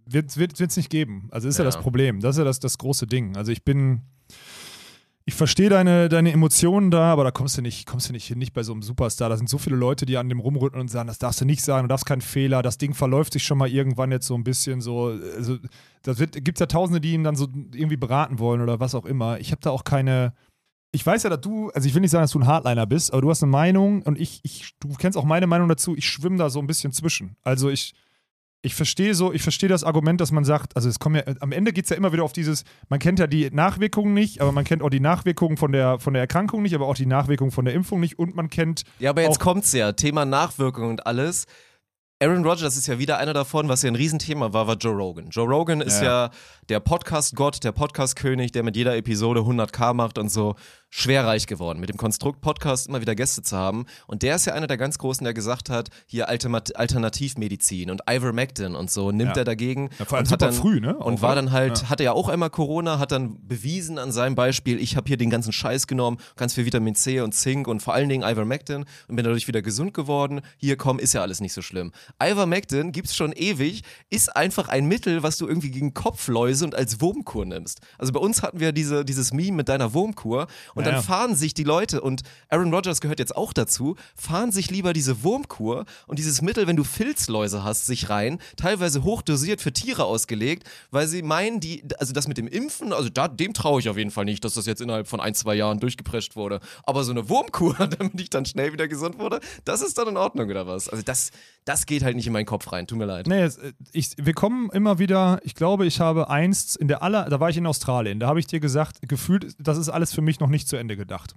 wird es nicht geben. Also ist ja. Ja. das Problem. Das ist ja das, das große Ding. Also ich bin. Ich verstehe deine, deine Emotionen da, aber da kommst du nicht, kommst du nicht hin, nicht bei so einem Superstar. Da sind so viele Leute, die an dem rumrütteln und sagen, das darfst du nicht sagen, du darfst keinen Fehler, das Ding verläuft sich schon mal irgendwann jetzt so ein bisschen so. Also, das gibt es ja Tausende, die ihn dann so irgendwie beraten wollen oder was auch immer. Ich habe da auch keine. Ich weiß ja, dass du, also ich will nicht sagen, dass du ein Hardliner bist, aber du hast eine Meinung und ich, ich du kennst auch meine Meinung dazu, ich schwimme da so ein bisschen zwischen. Also ich, ich verstehe so, ich verstehe das Argument, dass man sagt, also es kommen ja, am Ende geht es ja immer wieder auf dieses, man kennt ja die Nachwirkungen nicht, aber man kennt auch die Nachwirkungen von der, von der Erkrankung nicht, aber auch die Nachwirkungen von der Impfung nicht und man kennt Ja, aber jetzt Auch- kommt's ja. Thema Nachwirkung und alles. Aaron Rodgers ist ja wieder einer davon, was ja ein Riesenthema war, war Joe Rogan. Joe Rogan ist Ja. ja, der Podcast-Gott, der Podcast-König, der mit jeder Episode 100k macht und so schwer reich geworden, mit dem Konstrukt Podcast immer wieder Gäste zu haben. Und der ist ja einer der ganz Großen, der gesagt hat, hier Alternativmedizin und Ivermectin und so, nimmt Ja. er dagegen. Ja, vor allem und hat dann, früh, ne? Auch, Und war oder? dann halt, Ja. hatte ja auch einmal Corona, hat dann bewiesen an seinem Beispiel, ich habe hier den ganzen Scheiß genommen, ganz viel Vitamin C und Zink und vor allen Dingen Ivermectin und bin dadurch wieder gesund geworden. Hier, komm, ist ja alles nicht so schlimm. Ivermectin gibt's schon ewig, ist einfach ein Mittel, was du irgendwie gegen Kopfläuse und als Wurmkur nimmst. Also bei uns hatten wir diese, dieses Meme mit deiner Wurmkur und Ja, dann fahren sich die Leute und Aaron Rodgers gehört jetzt auch dazu, fahren sich lieber diese Wurmkur und dieses Mittel, wenn du Filzläuse hast, sich rein, teilweise hochdosiert für Tiere ausgelegt, weil sie meinen, die, also das mit dem Impfen, also da, dem traue ich auf jeden Fall nicht, dass das jetzt innerhalb von ein, zwei Jahren durchgeprescht wurde. Aber so eine Wurmkur, damit ich dann schnell wieder gesund wurde, das ist dann in Ordnung oder was? Also das, das geht halt nicht in meinen Kopf rein, tut mir leid. Nee, äh, ich, wir kommen immer wieder, ich glaube, ich habe einst in der aller, da war ich in Australien, da habe ich dir gesagt, gefühlt, das ist alles für mich noch nicht zu Ende gedacht.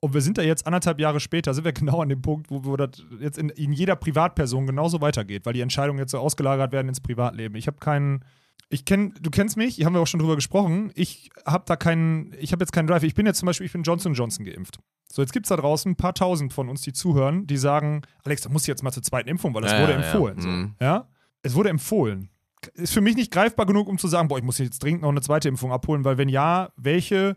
Und wir sind da jetzt anderthalb Jahre später, sind wir genau an dem Punkt, wo, wo das jetzt in, in jeder Privatperson genauso weitergeht, weil die Entscheidungen jetzt so ausgelagert werden ins Privatleben. Ich habe keinen, ich kenne, du kennst mich, hier haben wir auch schon drüber gesprochen, ich habe da keinen, ich habe jetzt keinen Drive. Ich bin jetzt zum Beispiel, ich bin Johnson Johnson geimpft. So, jetzt gibt es da draußen ein paar tausend von uns, die zuhören, die sagen, Alex, da musst du jetzt mal zur zweiten Impfung, weil das Ja, wurde ja, ja. empfohlen. So. Mhm. Ja? Es wurde empfohlen. Ist für mich nicht greifbar genug, um zu sagen, boah, ich muss jetzt dringend noch eine zweite Impfung abholen, weil wenn ja, welche,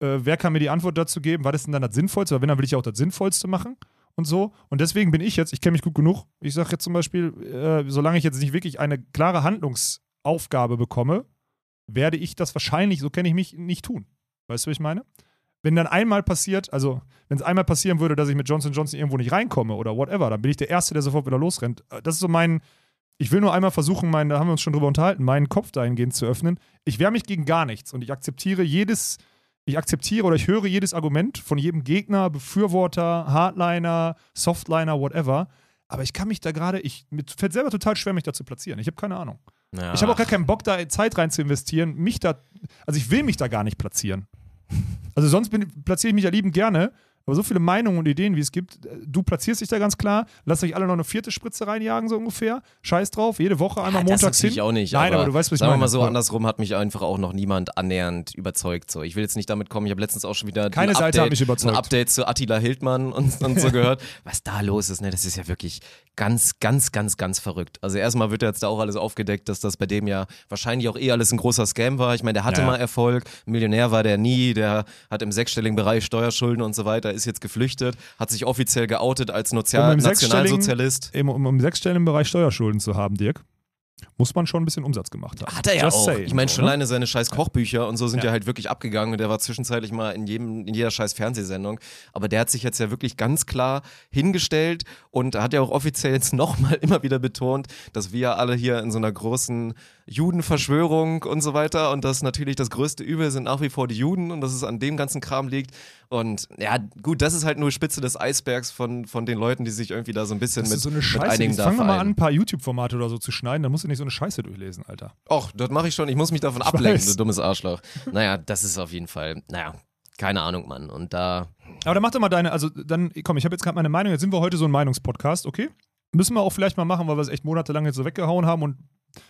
äh, wer kann mir die Antwort dazu geben? Was ist denn dann das Sinnvollste? Weil wenn, dann will ich auch das Sinnvollste machen und so. Und deswegen bin ich jetzt, ich kenne mich gut genug, ich sage jetzt zum Beispiel, äh, solange ich jetzt nicht wirklich eine klare Handlungsaufgabe bekomme, werde ich das wahrscheinlich, so kenne ich mich, nicht tun. Weißt du, was ich meine? Wenn dann einmal passiert, also wenn es einmal passieren würde, dass ich mit Johnson Johnson irgendwo nicht reinkomme oder whatever, dann bin ich der Erste, der sofort wieder losrennt. Äh, Das ist so mein, ich will nur einmal versuchen, meinen, da haben wir uns schon drüber unterhalten, meinen Kopf dahingehend zu öffnen. Ich wehre mich gegen gar nichts und ich akzeptiere jedes, ich akzeptiere oder ich höre jedes Argument von jedem Gegner, Befürworter, Hardliner, Softliner, whatever. Aber ich kann mich da gerade, ich mir fällt selber total schwer, mich da zu platzieren. Ich habe keine Ahnung. Ja. Ich habe auch gar keinen Bock, da Zeit rein zu investieren, mich da, also ich will mich da gar nicht platzieren. Also sonst bin, platziere ich mich ja liebend gerne, aber so viele Meinungen und Ideen, wie es gibt, äh, du platzierst dich da ganz klar, lasst euch alle noch eine vierte Spritze reinjagen, so ungefähr. Scheiß drauf, jede Woche einmal das montags hin. auch nicht. Nein, aber, du weißt, was ich sagen meine. wir mal so, Ja. andersrum hat mich einfach auch noch niemand annähernd überzeugt. So, ich will jetzt nicht damit kommen. Ich habe letztens auch schon wieder Keine ein Seite Update, hat mich überzeugt. ein Update zu Attila Hildmann und, und so gehört. Was da los ist, ne, das ist ja wirklich ganz, ganz, ganz, ganz verrückt. Also erstmal wird ja jetzt da auch alles aufgedeckt, dass das bei dem ja wahrscheinlich auch eh alles ein großer Scam war. Ich meine, der hatte Ja. mal Erfolg, Millionär war der nie, der hat im sechsstelligen Bereich Steuerschulden und so weiter, ist jetzt geflüchtet, hat sich offiziell geoutet als Nozia Um im Nationalsozialist. Eben, um im sechsstelligen Bereich Steuerschulden zu haben, Dirk, Muss man schon ein bisschen Umsatz gemacht haben. Hat er ja Just auch. saying, ich meine, schon ne? alleine seine scheiß Kochbücher und so sind ja. Ja. halt wirklich abgegangen und der war zwischenzeitlich mal in, jedem, in jeder scheiß Fernsehsendung. Aber der hat sich jetzt ja wirklich ganz klar hingestellt und hat ja auch offiziell jetzt nochmal immer wieder betont, dass wir alle hier in so einer großen Judenverschwörung und so weiter und dass natürlich das größte Übel sind nach wie vor die Juden und dass es an dem ganzen Kram liegt. Und ja, gut, das ist halt nur Spitze des Eisbergs von, von den Leuten, die sich irgendwie da so ein bisschen Das mit, ist so eine mit Scheiße. einigen Jetzt da fangen wir mal an, ein paar YouTube-Formate oder so zu schneiden, dann musst du nicht so eine Scheiße durchlesen, Alter. Och, das mache ich schon. Ich muss mich davon Ich ablenken, weiß. du dummes Arschloch. Naja, das ist auf jeden Fall, naja, keine Ahnung, Mann. Und da, Aber dann mach doch mal deine, also dann, komm, ich habe jetzt gerade meine Meinung, jetzt sind wir heute so ein Meinungspodcast, okay? Müssen wir auch vielleicht mal machen, weil wir es echt monatelang jetzt so weggehauen haben und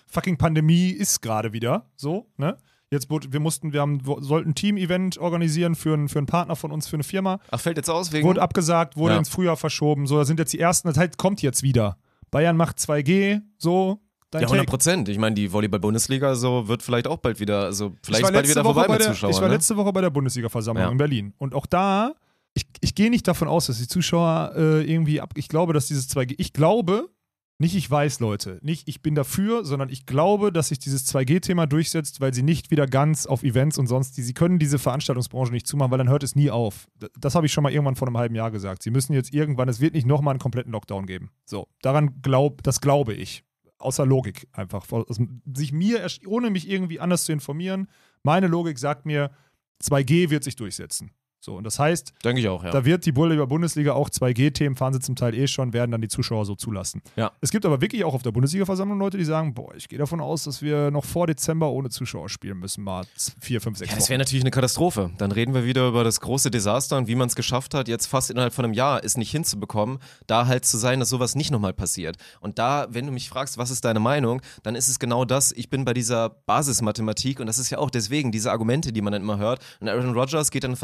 fucking Pandemie ist gerade wieder so, ne? Jetzt wir mussten, wir haben, sollten ein Team-Event organisieren für, einen- für einen Partner von uns, für eine Firma. ach, fällt jetzt aus wegen. Wurde abgesagt, wurde Ja. ins Frühjahr verschoben. So, da sind jetzt die ersten, das heißt, kommt jetzt wieder. Bayern macht 2G, so. Dein ja, 100 Take. Prozent. Ich meine, die Volleyball-Bundesliga so wird vielleicht auch bald wieder, also vielleicht ich war bald wieder Woche vorbei bei mit der, Zuschauern. Ich war ne? letzte Woche bei der Bundesliga-Versammlung Ja. in Berlin. Und auch da, ich, ich gehe nicht davon aus, dass die Zuschauer äh, irgendwie ab. Ich glaube, dass dieses 2G. Ich glaube, nicht ich weiß, Leute, nicht ich bin dafür, sondern ich glaube, dass sich dieses 2G-Thema durchsetzt, weil sie nicht wieder ganz auf Events und sonst, die, sie können diese Veranstaltungsbranche nicht zumachen, weil dann hört es nie auf. Das habe ich schon mal irgendwann vor einem halben Jahr gesagt. Sie müssen jetzt irgendwann, es wird nicht nochmal einen kompletten Lockdown geben. So, daran glaub, das glaube ich. Außer Logik einfach. Sich mir, ohne mich irgendwie anders zu informieren, meine Logik sagt mir, 2G wird sich durchsetzen. So, und das heißt, Denke ich auch, ja. da wird die Bundesliga auch 2G-Themen fahren sie zum Teil eh schon, werden dann die Zuschauer so zulassen. Ja. Es gibt aber wirklich auch auf der Bundesliga-Versammlung Leute, die sagen, boah, ich gehe davon aus, dass wir noch vor Dezember ohne Zuschauer spielen müssen, mal vier, fünf, sechs Ja, das wäre natürlich eine Katastrophe. Dann reden wir wieder über das große Desaster und wie man es geschafft hat, jetzt fast innerhalb von einem Jahr es nicht hinzubekommen, da halt zu sein, dass sowas nicht nochmal passiert. Und da, wenn du mich fragst, was ist deine Meinung, dann ist es genau das. Ich bin bei dieser Basismathematik und das ist ja auch deswegen diese Argumente, die man dann immer hört. Und Aaron Rodgers geht dann in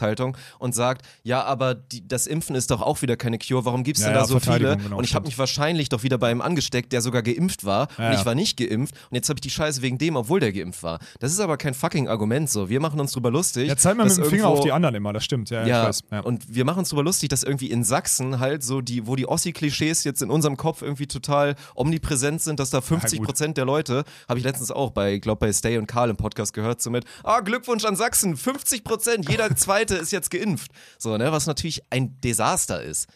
Verteidigungshaltung und sagt, ja, aber die, das Impfen ist doch auch wieder keine Cure. Warum gibt es denn ja, da so viele? Genau, und ich habe mich wahrscheinlich doch wieder bei einem angesteckt, der sogar geimpft war Ja, und ich war nicht geimpft und jetzt habe ich die Scheiße wegen dem, obwohl der geimpft war. Das ist aber kein fucking Argument so. Wir machen uns drüber lustig. Ja, zeig mal mit dem Finger irgendwo- auf die anderen immer, das stimmt. Ja, ja, weiß. Ja. und wir machen uns drüber lustig, dass irgendwie in Sachsen halt so die, wo die Ossi-Klischees jetzt in unserem Kopf irgendwie total omnipräsent sind, dass da 50 Prozent der Leute, habe ich letztens auch bei, glaube bei Stay und Karl im Podcast gehört, so mit, ah, Glückwunsch an Sachsen, 50 Prozent, jeder Zweite ist jetzt geimpft. So, ne, was natürlich ein Desaster ist.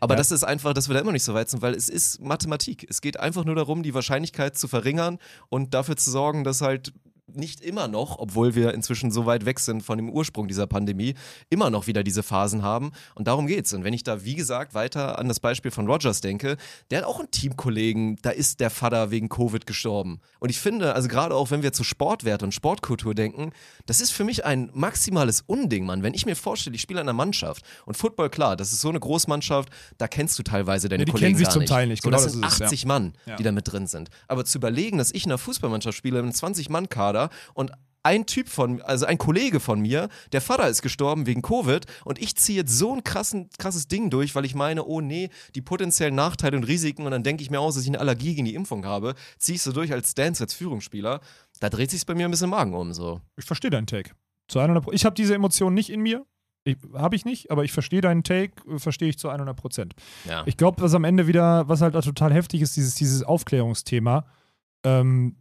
Aber Ja. das ist einfach, dass wir da immer nicht so weit sind, weil es ist Mathematik. Es geht einfach nur darum, die Wahrscheinlichkeit zu verringern und dafür zu sorgen, dass halt nicht immer noch, obwohl wir inzwischen so weit weg sind von dem Ursprung dieser Pandemie, immer noch wieder diese Phasen haben. Und darum geht's. Und wenn ich da, wie gesagt, weiter an das Beispiel von Rogers denke, der hat auch einen Teamkollegen, da ist der Vater wegen Covid gestorben. Und ich finde, also gerade auch wenn wir zu Sportwert und Sportkultur denken, das ist für mich ein maximales Unding, Mann. Wenn ich mir vorstelle, ich spiele in einer Mannschaft und Football, klar, das ist so eine Großmannschaft, da kennst du teilweise deine ja, die Kollegen. Die kennen sich zum Teil nicht, so, genau. das, das sind 80 es, ja. Mann, die ja. da mit drin sind. Aber zu überlegen, dass ich in einer Fußballmannschaft spiele, mit 20-Mann-Kader, Vater und ein Typ von, also ein Kollege von mir, der Vater ist gestorben wegen Covid und ich ziehe jetzt so ein krassen, krasses Ding durch, weil ich meine, oh nee, die potenziellen Nachteile und Risiken und dann denke ich mir aus, dass ich eine Allergie gegen die Impfung habe, ziehe ich so durch als Dance, als Führungsspieler, da dreht sich bei mir ein bisschen Magen um so. Ich verstehe deinen Take. Zu 100 ich habe diese Emotion nicht in mir, habe ich nicht, aber ich verstehe deinen Take, äh, verstehe ich zu 100 Prozent. Ja. Ich glaube, was am Ende wieder, was halt total heftig ist, dieses, dieses Aufklärungsthema. Ähm,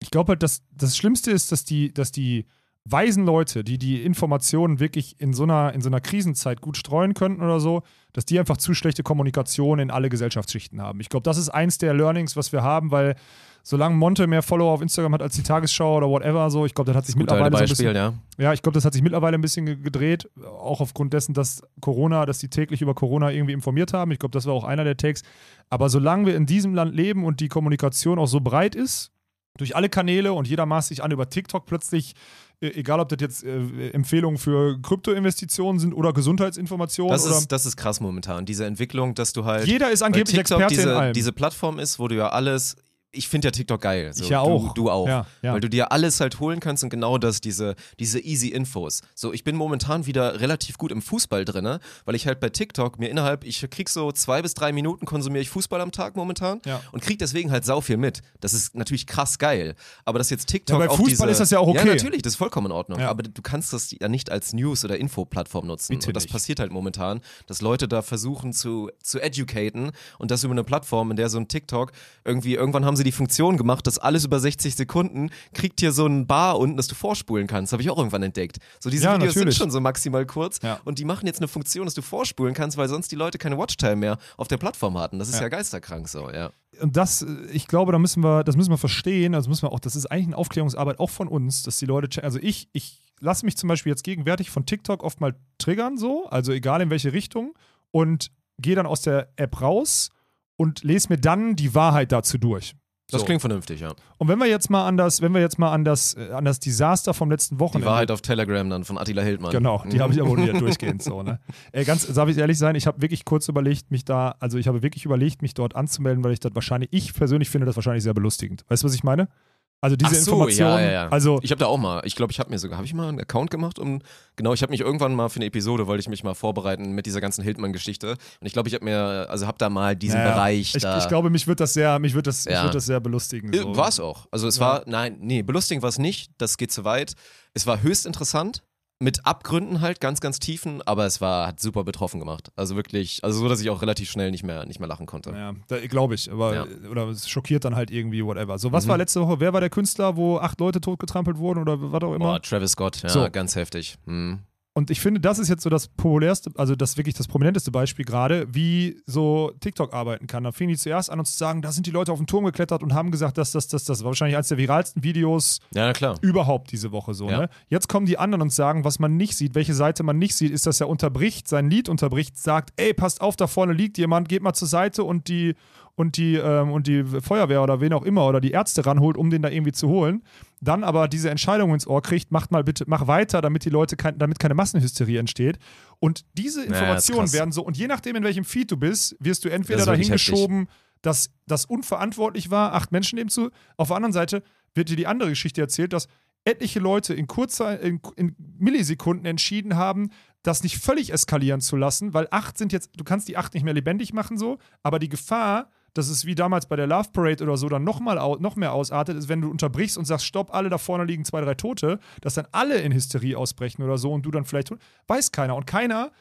ich glaube halt, dass das Schlimmste ist, dass die, dass die weisen Leute, die die Informationen wirklich in so, einer, in so einer Krisenzeit gut streuen könnten oder so, dass die einfach zu schlechte Kommunikation in alle Gesellschaftsschichten haben. Ich glaube, das ist eins der Learnings, was wir haben, weil solange Monte mehr Follower auf Instagram hat als die Tagesschau oder whatever, so, ich glaube, das hat sich mittlerweile so ein bisschen Beispiel, ja. ja, ich glaube, das hat sich mittlerweile ein bisschen ge- gedreht, auch aufgrund dessen, dass Corona, dass die täglich über Corona irgendwie informiert haben. Ich glaube, das war auch einer der Takes. Aber solange wir in diesem Land leben und die Kommunikation auch so breit ist, durch alle Kanäle und jeder maßt sich an über TikTok plötzlich, äh, egal ob das jetzt äh, Empfehlungen für Kryptoinvestitionen sind oder Gesundheitsinformationen Das oder ist, das ist krass momentan, diese Entwicklung, dass du halt. jeder ist angeblich TikTok Experte diese, in allem. diese Plattform ist, wo du ja alles. Ich finde ja TikTok geil. So, Ich ja du, auch. Du auch. Ja, ja. Weil du dir alles halt holen kannst und genau das, diese, diese easy Infos. So, ich bin momentan wieder relativ gut im Fußball drinne, weil ich halt bei TikTok mir innerhalb, ich krieg so zwei bis drei Minuten konsumiere ich Fußball am Tag momentan Ja. und krieg deswegen halt sau viel mit. Das ist natürlich krass geil. Aber dass jetzt TikTok Ja, bei auch Fußball diese, ist das ja auch Ja, okay. natürlich, das ist vollkommen in Ordnung. Ja. Aber du kannst das ja nicht als News- oder Info-Plattform nutzen. Bitte und das nicht. passiert halt momentan, dass Leute da versuchen zu, zu educaten und das über eine Plattform, in der so ein TikTok irgendwie, irgendwann haben sie die Funktion gemacht, dass alles über 60 Sekunden kriegt hier so ein Bar unten, dass du vorspulen kannst. Habe ich auch irgendwann entdeckt. So diese Ja, Videos natürlich. sind schon so maximal kurz Ja. und die machen jetzt eine Funktion, dass du vorspulen kannst, weil sonst die Leute keine Watchtime mehr auf der Plattform hatten. Das ist ja, Ja. geisterkrank so, ja. und das, äh, ich glaube, da müssen wir, das müssen wir verstehen, also müssen wir auch, das ist eigentlich eine Aufklärungsarbeit auch von uns, dass die Leute checken. Also ich, ich lasse mich zum Beispiel jetzt gegenwärtig von TikTok oft mal triggern, so, also egal in welche Richtung, und gehe dann aus der App raus und lese mir dann die Wahrheit dazu durch. Das So. klingt vernünftig, ja. Und wenn wir jetzt mal an das, wenn wir jetzt mal an das, äh, an das Desaster vom letzten Die Wochenende Wahrheit auf Telegram dann von Attila Hildmann. Genau, die habe ich abonniert durchgehend so, ne? Ey, ganz, darf ich ehrlich sein, ich habe wirklich kurz überlegt, mich da, also ich habe wirklich überlegt, mich dort anzumelden, weil ich das wahrscheinlich, ich persönlich finde das wahrscheinlich sehr belustigend. Weißt du, was ich meine? Also diese so, Informationen, ja, ja, ja. also Ich habe da auch mal, ich glaube, ich habe mir sogar, habe ich mal einen Account gemacht, um, genau, ich habe mich irgendwann mal für eine Episode, wollte ich mich mal vorbereiten mit dieser ganzen Hildmann-Geschichte. Und ich glaube, ich habe mir, also habe da mal diesen naja, Bereich ich, ich glaube, mich wird das sehr, mich wird das, mich Ja. wird das sehr belustigen. So. War es auch. Also es war, nein, nee, belustigend war es nicht, das geht zu weit. Es war höchst interessant, mit Abgründen halt, ganz, ganz tiefen, aber es war, hat super betroffen gemacht. Also wirklich, also so, dass ich auch relativ schnell nicht mehr, nicht mehr lachen konnte. Ja, da, glaube ich, aber Ja. oder es schockiert dann halt irgendwie whatever. So, was Mhm. war letzte Woche? Wer war der Künstler, wo acht Leute totgetrampelt wurden oder was auch immer? Boah, Travis Scott, ja, So. ganz heftig. Hm. Und ich finde, das ist jetzt so das populärste, also das wirklich das prominenteste Beispiel gerade, wie so TikTok arbeiten kann. Da fingen die zuerst an, uns zu sagen, da sind die Leute auf den Turm geklettert und haben gesagt, dass das, das, das war wahrscheinlich eines der viralsten Videos Ja, überhaupt diese Woche so. Ja. Ne? Jetzt kommen die anderen und sagen, was man nicht sieht, welche Seite man nicht sieht, ist, dass er unterbricht, sein Lied unterbricht, sagt, ey, passt auf, da vorne liegt jemand, geht mal zur Seite und die und die, ähm, und die Feuerwehr oder wen auch immer oder die Ärzte ranholt, um den da irgendwie zu holen. Dann aber diese Entscheidung ins Ohr kriegt, macht mal bitte, mach weiter, damit die Leute, kein, damit keine Massenhysterie entsteht. Und diese Informationen krass. werden so, und je nachdem, in welchem Feed du bist, wirst du entweder dahin geschoben, dass das unverantwortlich war, acht Menschen nehmen zu. Auf der anderen Seite wird dir die andere Geschichte erzählt, dass etliche Leute in kurzer, in, in Millisekunden entschieden haben, das nicht völlig eskalieren zu lassen, weil acht sind jetzt, du kannst die acht nicht mehr lebendig machen so, aber die Gefahr, dass es wie damals bei der Love Parade oder so dann noch, mal noch mehr ausartet, ist, wenn du unterbrichst und sagst, stopp, alle da vorne liegen zwei, drei Tote, dass dann alle in Hysterie ausbrechen oder so und du dann vielleicht, weiß keiner. Und keiner,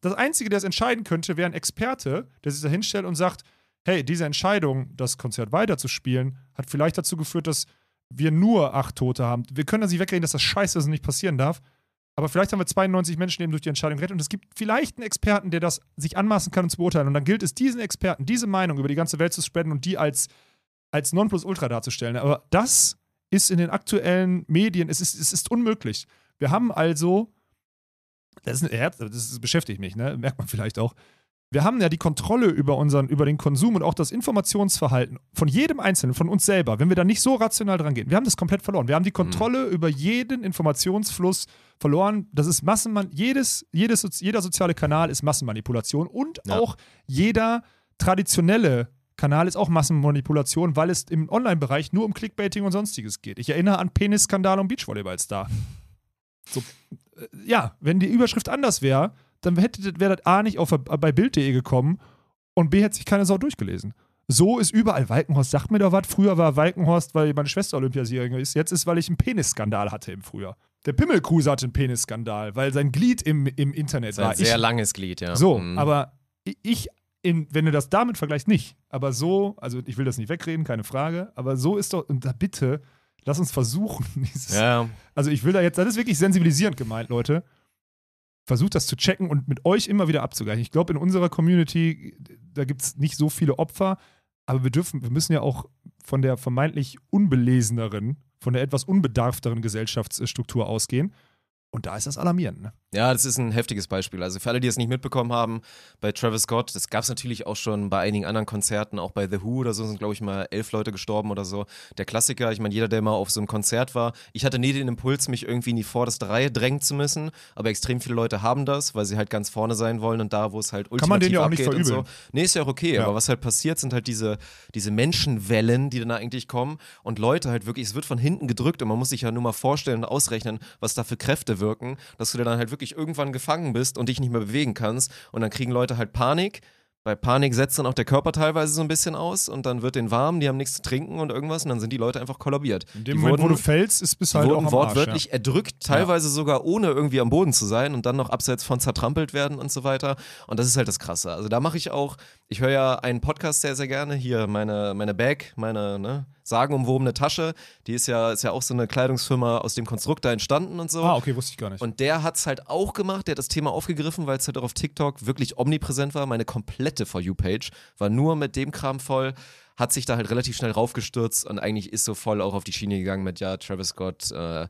das, Einzige, der es entscheiden könnte, wäre ein Experte, der sich da hinstellt und sagt, hey, diese Entscheidung, das Konzert weiterzuspielen, hat vielleicht dazu geführt, dass wir nur acht Tote haben. Wir können das nicht wegreden, dass das scheiße ist und nicht passieren darf. Aber vielleicht haben wir 92 Menschen eben durch die Entscheidung gerettet und es gibt vielleicht einen Experten, der das sich anmaßen kann und zu beurteilen. Und dann gilt es, diesen Experten, diese Meinung über die ganze Welt zu spreaden und die als, als Nonplusultra darzustellen. Aber das ist in den aktuellen Medien, es ist, es ist unmöglich. Wir haben also, das, ist, das beschäftigt mich, ne? merkt man vielleicht auch, wir haben ja die Kontrolle über unseren, über den Konsum und auch das Informationsverhalten von jedem Einzelnen, von uns selber, wenn wir da nicht so rational dran gehen. Wir haben das komplett verloren. Wir haben die Kontrolle über jeden Informationsfluss verloren. Das ist Massenman, jedes, jedes, jeder soziale Kanal ist Massenmanipulation und Ja. auch jeder traditionelle Kanal ist auch Massenmanipulation, weil es im Online-Bereich nur um Clickbaiting und sonstiges geht. Ich erinnere an Penisskandal und Beachvolleyball-Star. So, äh, ja, wenn die Überschrift anders wäre, dann wäre das A nicht auf, bei Bild.de gekommen und B hätte sich keine Sau durchgelesen. So ist überall. Walkenhorst sagt mir doch was. Früher war Walkenhorst, weil meine Schwester Olympiasiegerin ist. Jetzt ist, weil ich einen Penisskandal hatte im Frühjahr. Der Pimmelkruse hatte einen Penisskandal, weil sein Glied im, im Internet ist war. ein sehr Ich, langes Glied, ja. so, Mhm. aber ich, in, wenn du das damit vergleichst, nicht. Aber so, also ich will das nicht wegreden, keine Frage, aber so ist doch, und da bitte, lass uns versuchen, dieses, Ja, also ich will da jetzt, das ist wirklich sensibilisierend gemeint, Leute. Versucht das zu checken und mit euch immer wieder abzugleichen. Ich glaube, in unserer Community, da gibt es nicht so viele Opfer, aber wir dürfen, wir müssen ja auch von der vermeintlich unbeleseneren, von der etwas unbedarfteren Gesellschaftsstruktur ausgehen. Und da ist das alarmierend. Ne? Ja, das ist ein heftiges Beispiel. Also für alle, die es nicht mitbekommen haben, bei Travis Scott, das gab es natürlich auch schon bei einigen anderen Konzerten, auch bei The Who oder so sind, glaube ich, mal elf Leute gestorben oder so. Der Klassiker, ich meine, jeder, der mal auf so einem Konzert war, ich hatte nie den Impuls, mich irgendwie in die vorderste Reihe drängen zu müssen, aber extrem viele Leute haben das, weil sie halt ganz vorne sein wollen und da, wo es halt ultimativ Kann man denen ja auch nicht abgeht und so. verübeln. Nee, ist ja auch okay, Ja. aber was halt passiert, sind halt diese, diese Menschenwellen, die dann eigentlich kommen und Leute halt wirklich, es wird von hinten gedrückt und man muss sich ja nur mal vorstellen und ausrechnen, was da für Kräfte wirken, dass du dann halt wirklich irgendwann gefangen bist und dich nicht mehr bewegen kannst und dann kriegen Leute halt Panik. Bei Panik setzt dann auch der Körper teilweise so ein bisschen aus und dann wird den warm, die haben nichts zu trinken und irgendwas und dann sind die Leute einfach kollabiert. In dem die Moment, wo wurden- du fällst, ist bis halt auch wurden am wortwörtlich erdrückt, teilweise sogar ohne irgendwie am Boden zu sein und dann noch abseits von zertrampelt werden und so weiter. Und das ist halt das Krasse. Also da mache ich auch, Ich höre ja einen Podcast sehr, sehr gerne. Hier meine, meine Bag, meine ne, sagenumwobene Tasche. Die ist ja, ist ja auch so eine Kleidungsfirma aus dem Konstrukt da entstanden und so. Ah, okay, wusste ich gar nicht. Und der hat es halt auch gemacht, der hat das Thema aufgegriffen, weil es halt auch auf TikTok wirklich omnipräsent war. Meine komplette For You-Page war nur mit dem Kram voll, hat sich da halt relativ schnell raufgestürzt und eigentlich ist so voll auch auf die Schiene gegangen mit, ja, Travis Scott äh,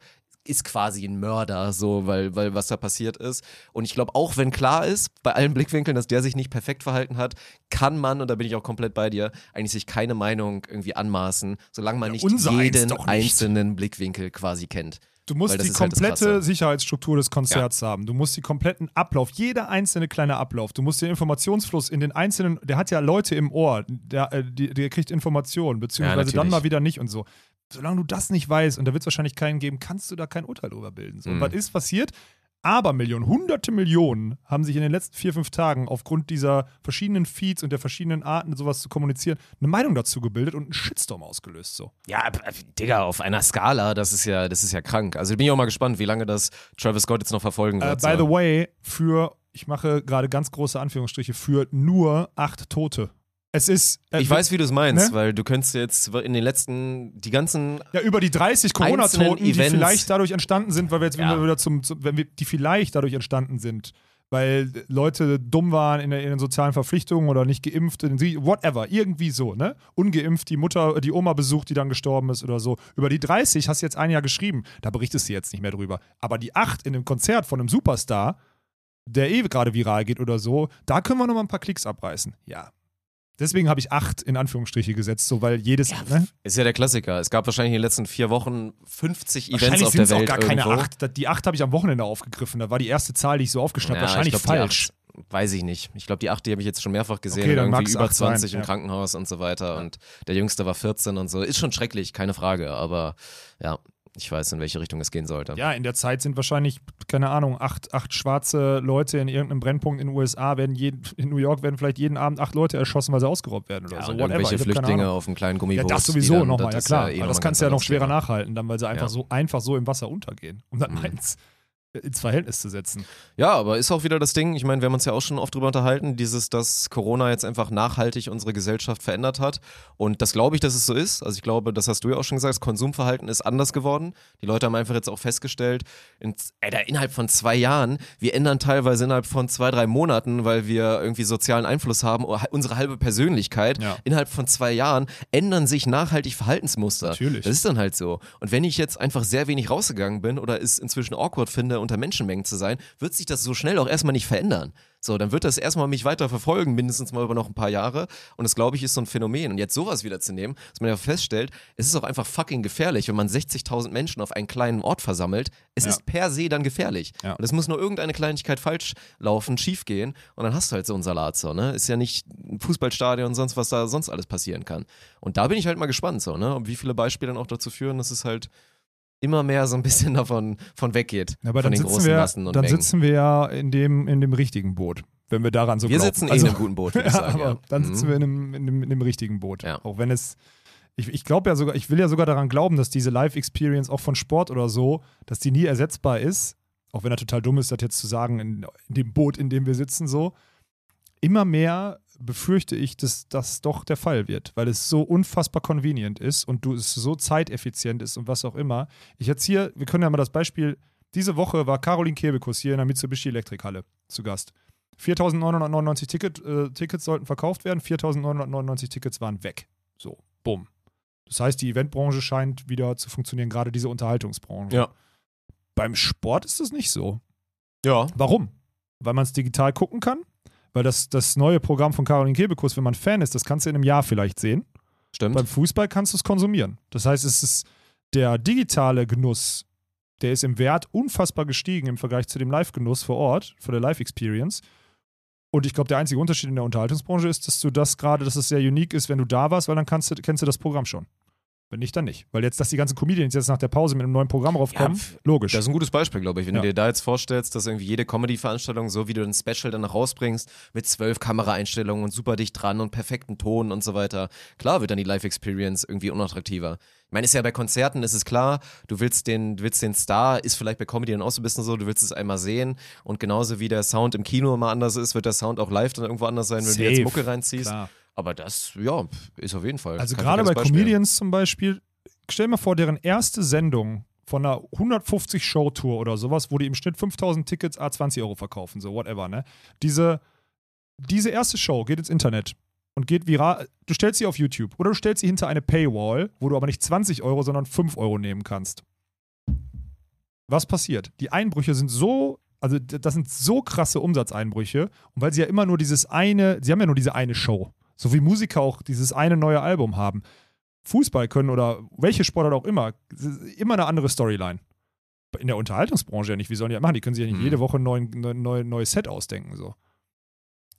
ist quasi ein Mörder, so, weil, weil was da passiert ist. Und ich glaube, auch wenn klar ist, bei allen Blickwinkeln, dass der sich nicht perfekt verhalten hat, kann man, und da bin ich auch komplett bei dir, eigentlich sich keine Meinung irgendwie anmaßen, solange man Ja, nicht jeden nicht. einzelnen Blickwinkel quasi kennt. Du musst die halt komplette Krasse. Sicherheitsstruktur des Konzerts haben. Du musst die kompletten Ablauf, jeder einzelne kleine Ablauf. Du musst den Informationsfluss in den einzelnen, der hat ja Leute im Ohr, der, äh, die, der kriegt Informationen, beziehungsweise dann natürlich. mal wieder nicht und so. Solange du das nicht weißt, und da wird es wahrscheinlich keinen geben, kannst du da kein Urteil drüber bilden. So. Und Mhm. was ist passiert? Aber Millionen, hunderte Millionen haben sich in den letzten vier, fünf Tagen aufgrund dieser verschiedenen Feeds und der verschiedenen Arten, sowas zu kommunizieren, eine Meinung dazu gebildet und einen Shitstorm ausgelöst. So. Ja, äh, Digga, auf einer Skala, das ist ja, das ist ja krank. Also bin ich auch mal gespannt, wie lange das Travis Scott jetzt noch verfolgen Äh, wird. by so. the way, für, ich mache gerade ganz große Anführungsstriche, für nur acht Tote. Es ist. äh, ich weiß, wie du es meinst, ne? weil du könntest jetzt in den letzten, die ganzen Ja, über die 30 Corona-Toten, die vielleicht dadurch entstanden sind, weil wir jetzt Ja. wieder- zum, zum, wenn wir, die vielleicht dadurch entstanden sind, weil Leute dumm waren in, der- in den sozialen Verpflichtungen oder nicht geimpft, whatever, irgendwie so, ne? Ungeimpft, die Mutter, die Oma besucht, die dann gestorben ist oder so. Über die 30 hast du jetzt ein Jahr geschrieben, da berichtest du jetzt nicht mehr drüber. Aber die 8 in einem Konzert von einem Superstar, der eh gerade viral geht oder so, da können wir noch mal ein paar Klicks abreißen. Ja. Deswegen habe ich 8 in Anführungsstriche gesetzt, so weil jedes, ne? Ist ja der Klassiker. Es gab wahrscheinlich in den letzten vier Wochen 50 Events Wahrscheinlich auf sind der es auch Welt gar keine irgendwo. acht. Die acht habe ich am Wochenende aufgegriffen. Da war die erste Zahl, die ich so aufgeschnappt habe. Ja, Wahrscheinlich ich glaub, falsch. acht, weiß ich nicht. Ich glaube, die acht, die habe ich jetzt schon mehrfach gesehen. Okay, dann irgendwie über acht sein, 20 im ja. Krankenhaus und so weiter. Und der Jüngste war 14 und so. Ist schon schrecklich, keine Frage. Aber ja, ich weiß, in welche Richtung es gehen sollte. Ja, in der Zeit sind wahrscheinlich, keine Ahnung, acht, acht schwarze Leute in irgendeinem Brennpunkt in den USA, werden jeden, in New York werden vielleicht jeden Abend acht Leute erschossen, weil sie ausgeraubt werden oder Ja, so. und Whatever. irgendwelche keine Flüchtlinge auf einem kleinen Ja, Gummiboot. das die sowieso dann- nochmal, ja klar. eh Aber noch das kannst du ja noch schwerer nachhalten, dann, weil sie einfach Ja. so einfach so im Wasser untergehen, um das Mhm. mal ins, Verhältnis zu setzen. Ja, aber ist auch wieder das Ding, ich meine, wir haben uns ja auch schon oft drüber unterhalten, dieses, dass Corona jetzt einfach nachhaltig unsere Gesellschaft verändert hat. Und das glaube ich, dass es so ist. Also ich glaube, das hast du ja auch schon gesagt, das Konsumverhalten ist anders geworden. Die Leute haben einfach jetzt auch festgestellt, in, Alter, innerhalb von zwei Jahren, wir ändern teilweise innerhalb von zwei, drei Monaten, weil wir irgendwie sozialen Einfluss haben, oder unsere halbe Persönlichkeit, Ja. innerhalb von zwei Jahren ändern sich nachhaltig Verhaltensmuster. Natürlich. Das ist dann halt so. Und wenn ich jetzt einfach sehr wenig rausgegangen bin oder es inzwischen awkward finde, unter Menschenmengen zu sein, wird sich das so schnell auch erstmal nicht verändern. So, dann wird das erstmal mich weiter verfolgen, mindestens mal über noch ein paar Jahre. Und das, glaube ich, ist so ein Phänomen. Und jetzt sowas wieder zu nehmen, dass man ja feststellt, es ist auch einfach fucking gefährlich, wenn man 60.000 Menschen auf einen kleinen Ort versammelt. Es Ja. ist per se dann gefährlich. Ja. Und es muss nur irgendeine Kleinigkeit falsch laufen, schief gehen. Und dann hast du halt so einen Salat. So, ne? Ist ja nicht ein Fußballstadion und sonst, was da sonst alles passieren kann. Und da bin ich halt mal gespannt, so, ne? Und wie viele Beispiele dann auch dazu führen, dass es halt immer mehr so ein bisschen davon von weggeht. Aber von dann, den sitzen großen wir, Massen und dann Mengen. sitzen wir ja in dem, in dem richtigen Boot, wenn wir daran so wir glauben. sitzen eh Also- in einem guten Boot, würde ich ja, sagen. aber ja. dann Mhm. sitzen wir in einem, in einem, in einem richtigen Boot. Ja. Auch wenn es. Ich, ich glaube ja sogar, ich will ja sogar daran glauben, dass diese Live-Experience auch von Sport oder so, dass die nie ersetzbar ist. Auch wenn er total dumm ist, das jetzt zu sagen, in, in dem Boot, in dem wir sitzen, so. Immer mehr befürchte ich, dass das doch der Fall wird, weil es so unfassbar convenient ist und du es so zeiteffizient ist und was auch immer. Ich jetzt hier, wir können ja mal das Beispiel, diese Woche war Caroline Kebekus hier in der Mitsubishi Elektrikhalle zu Gast. 4.999 Ticket, äh, Tickets sollten verkauft werden, 4.999 Tickets waren weg. So, bumm. Das heißt, die Eventbranche scheint wieder zu funktionieren, gerade diese Unterhaltungsbranche. Ja. Beim Sport ist es nicht so. Ja. Warum? Weil man es digital gucken kann. Weil das, das neue Programm von Caroline Kebekus, wenn man Fan ist, das kannst du in einem Jahr vielleicht sehen. Stimmt. Beim Fußball kannst du es konsumieren. Das heißt, es ist der digitale Genuss, der ist im Wert unfassbar gestiegen im Vergleich zu dem Live-Genuss vor Ort, für der Live-Experience. Und ich glaube, der einzige Unterschied in der Unterhaltungsbranche ist, dass du das gerade, dass es sehr unique ist, wenn du da warst, weil dann kannst du, kennst du das Programm schon. Wenn nicht, dann nicht. Weil jetzt, dass die ganzen Comedians jetzt nach der Pause mit einem neuen Programm raufkommen, pf, logisch. Das ist ein gutes Beispiel, glaube ich. Wenn Ja. du dir da jetzt vorstellst, dass irgendwie jede Comedy-Veranstaltung, so wie du ein Special dann rausbringst, mit zwölf Kameraeinstellungen und super dicht dran und perfekten Ton und so weiter, klar wird dann die Live-Experience irgendwie unattraktiver. Ich meine, ist ja bei Konzerten, ist es klar, du willst den, du willst den Star, ist vielleicht bei Comedy dann auch so ein bisschen so, du willst es einmal sehen und genauso wie der Sound im Kino immer anders ist, wird der Sound auch live dann irgendwo anders sein, wenn du jetzt Safe, Mucke reinziehst. Klar. Aber das, ja, ist auf jeden Fall. Also gerade bei Beispiel. Comedians zum Beispiel, stell dir mal vor, deren erste Sendung von einer 150-Show-Tour oder sowas, wo die im Schnitt 5000 Tickets a 20 Euro verkaufen, so whatever, ne? Diese, diese erste Show geht ins Internet und geht viral. Du stellst sie auf YouTube oder du stellst sie hinter eine Paywall, wo du aber nicht 20 Euro, sondern 5 Euro nehmen kannst. Was passiert? Die Einbrüche sind so, also das sind so krasse Umsatzeinbrüche und weil sie ja immer nur dieses eine, sie haben ja nur diese eine Show. So wie Musiker auch dieses eine neue Album haben. Fußball können oder welche Sportart auch immer, immer eine andere Storyline. In der Unterhaltungsbranche ja nicht. Wie sollen die das machen? Die können sich ja nicht Hm. jede Woche ein neuen, neu, neu, neues Set ausdenken. So.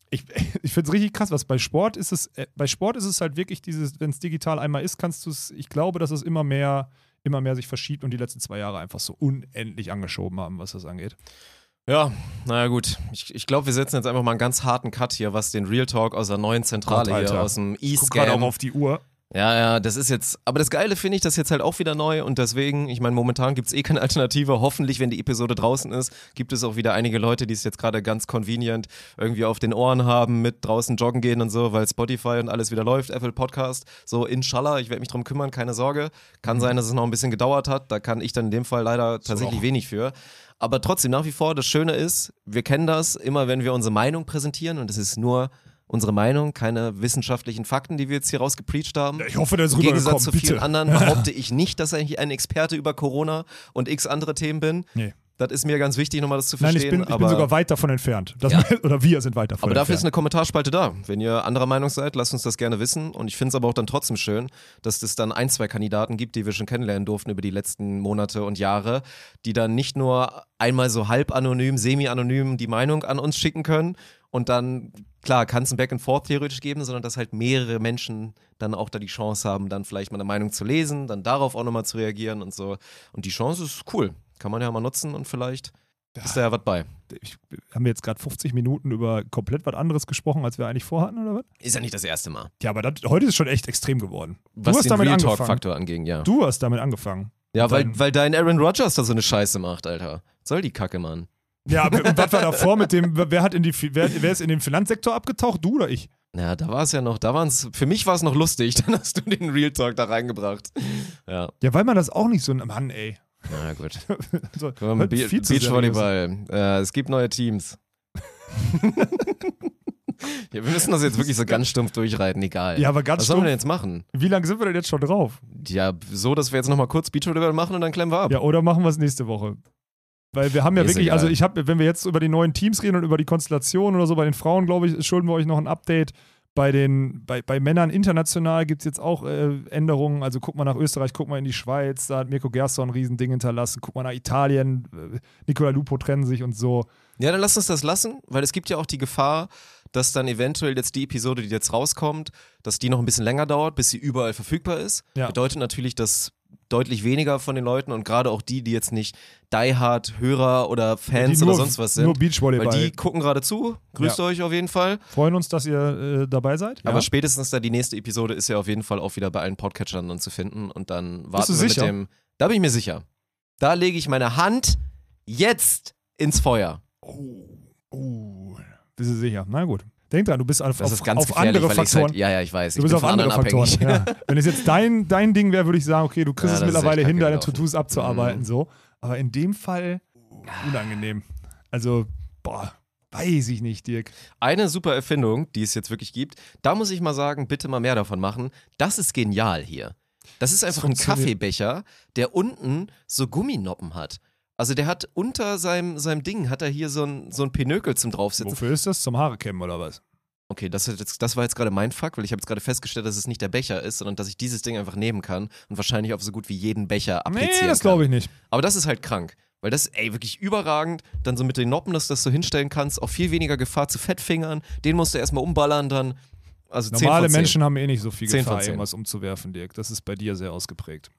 Ich, ich finde es richtig krass, was bei Sport ist es, äh, bei Sport ist es halt wirklich dieses, wenn es digital einmal ist, kannst du es, ich glaube, dass es immer mehr, immer mehr sich verschiebt und die letzten zwei Jahre einfach so unendlich angeschoben haben, was das angeht. Ja, naja gut. Ich, ich glaube, wir setzen jetzt einfach mal einen ganz harten Cut hier, was den Real Talk aus der neuen Zentrale Gott, hier aus dem Ich guck gerade auch E-Scam. auf die Uhr. Ja, ja, das ist jetzt, aber das Geile finde ich, das ist jetzt halt auch wieder neu und deswegen, ich meine, momentan gibt es eh keine Alternative. Hoffentlich, wenn die Episode draußen ist, gibt es auch wieder einige Leute, die es jetzt gerade ganz convenient irgendwie auf den Ohren haben, mit draußen joggen gehen und so, weil Spotify und alles wieder läuft, Apple Podcast. So, inshallah, ich werde mich drum kümmern, keine Sorge. Kann sein, dass es noch ein bisschen gedauert hat. Da kann ich dann in dem Fall leider tatsächlich auch. wenig für. Aber trotzdem, nach wie vor, das Schöne ist, wir kennen das immer, wenn wir unsere Meinung präsentieren und es ist nur unsere Meinung, keine wissenschaftlichen Fakten, die wir jetzt hier rausgepreacht haben. Ich hoffe, der ist Im Gegensatz zu bitte. vielen anderen behaupte ich nicht, dass ich ein Experte über Corona und x andere Themen bin. Nee. Das ist mir ganz wichtig, nochmal das zu Nein, verstehen. ich bin, ich aber bin sogar weit davon entfernt. Das, Ja. Oder wir sind weit davon aber dafür ist entfernt. eine Kommentarspalte da. Wenn ihr anderer Meinung seid, lasst uns das gerne wissen. Und ich finde es aber auch dann trotzdem schön, dass es dann ein, zwei Kandidaten gibt, die wir schon kennenlernen durften über die letzten Monate und Jahre, die dann nicht nur einmal so halb anonym, semi-anonym die Meinung an uns schicken können und dann, klar, kann es ein Back and Forth theoretisch geben, sondern dass halt mehrere Menschen dann auch da die Chance haben, dann vielleicht mal eine Meinung zu lesen, dann darauf auch nochmal zu reagieren und so. Und die Chance ist cool. Kann man ja mal nutzen und vielleicht ist da ja was bei. ich, haben wir jetzt gerade 50 Minuten über komplett was anderes gesprochen, als wir eigentlich vorhatten, oder was? Ist ja nicht das erste Mal. Ja, aber das, heute ist schon echt extrem geworden. Was du hast den damit Real angefangen. Talk-Faktor anging, ja. Du hast damit angefangen. Ja, weil, Dein- weil dein Aaron Rodgers da so eine Scheiße macht, Alter. Soll die Kacke, Mann. Ja, was war davor mit dem, wer hat in die, wer, wer ist in den Finanzsektor abgetaucht? Du oder ich? Ja, da war es ja noch, da waren es, für mich war es noch lustig, dann hast du den Real Talk da reingebracht. Ja, Ja, weil man das auch nicht so, Mann, ey. Na gut. So, Komm, Be seriös. Beachvolleyball. Äh, es gibt neue Teams. ja, wir müssen das jetzt wirklich so ganz stumpf durchreiten, egal. Ja, aber ganz Was sollen wir denn jetzt machen? Wie lange sind wir denn jetzt schon drauf? Ja, so, dass wir jetzt nochmal kurz Beachvolleyball machen und dann klemmen wir ab. Ja, oder machen wir es nächste Woche? Weil wir haben ja Ist wirklich, egal. also ich habe, wenn wir jetzt über die neuen Teams reden und über die Konstellation oder so, bei den Frauen, glaube ich, schulden wir euch noch ein Update. Bei den, bei, bei Männern international gibt es jetzt auch äh, Änderungen. Also guck mal nach Österreich, guck mal in die Schweiz, da hat Mirko Gerson ein Riesending hinterlassen. Guck mal nach Italien, äh, Nicola Lupo trennen sich und so. Ja, dann lass uns das lassen, weil es gibt ja auch die Gefahr, dass dann eventuell jetzt die Episode, die jetzt rauskommt, dass die noch ein bisschen länger dauert, bis sie überall verfügbar ist. Ja. Bedeutet natürlich, dass deutlich weniger von den Leuten und gerade auch die, die jetzt nicht Die-Hard-Hörer oder Fans Die oder nur- sonst was Nur sind, weil Beachvolleyball. die gucken gerade zu. Grüßt Ja. euch auf jeden Fall. Freuen uns, dass ihr äh, dabei seid. Aber ja. spätestens da die nächste Episode ist ja auf jeden Fall auch wieder bei allen Podcatchern dann zu finden und dann warten wir sicher? mit dem. Da bin ich mir sicher. Da lege ich meine Hand jetzt ins Feuer. Uh, bist du sicher? Na gut. Denk dran, du bist auf, Das auf, auf andere Faktoren. halt, ja, ja, ich weiß. Du ich bist bin auf andere Faktoren. Ja. Wenn es jetzt dein, dein Ding wäre, würde ich sagen, okay, du kriegst Ja, es das mittlerweile hin, deine. To-Dos abzuarbeiten, Mhm. so. Aber in dem Fall unangenehm. Also, boah, weiß ich nicht, Dirk. Eine super Erfindung, die es jetzt wirklich gibt, da muss ich mal sagen, bitte mal mehr davon machen. Das ist genial hier. Das ist einfach ein funktioniert. Kaffeebecher, der unten so Gumminoppen hat. Also der hat unter seinem, seinem Ding, hat er hier so ein, so ein Pinökel zum draufsitzen. Wofür ist das? Zum Haare kämmen oder was? Okay, das, jetzt, das war jetzt gerade mein Fuck, weil ich habe jetzt gerade festgestellt, dass es nicht der Becher ist, sondern dass ich dieses Ding einfach nehmen kann und wahrscheinlich auf so gut wie jeden Becher applizieren Nee, das kann. glaube ich nicht. Aber das ist halt krank. Weil das, ey, wirklich überragend. Dann so mit den Noppen, dass du das so hinstellen kannst. Auch viel weniger Gefahr zu Fettfingern. Den musst du erstmal umballern dann. Also 10 Normale von 10. Menschen haben eh nicht so viel 10 von Gefahr, 10. irgendwas umzuwerfen, Dirk. Das ist bei dir sehr ausgeprägt.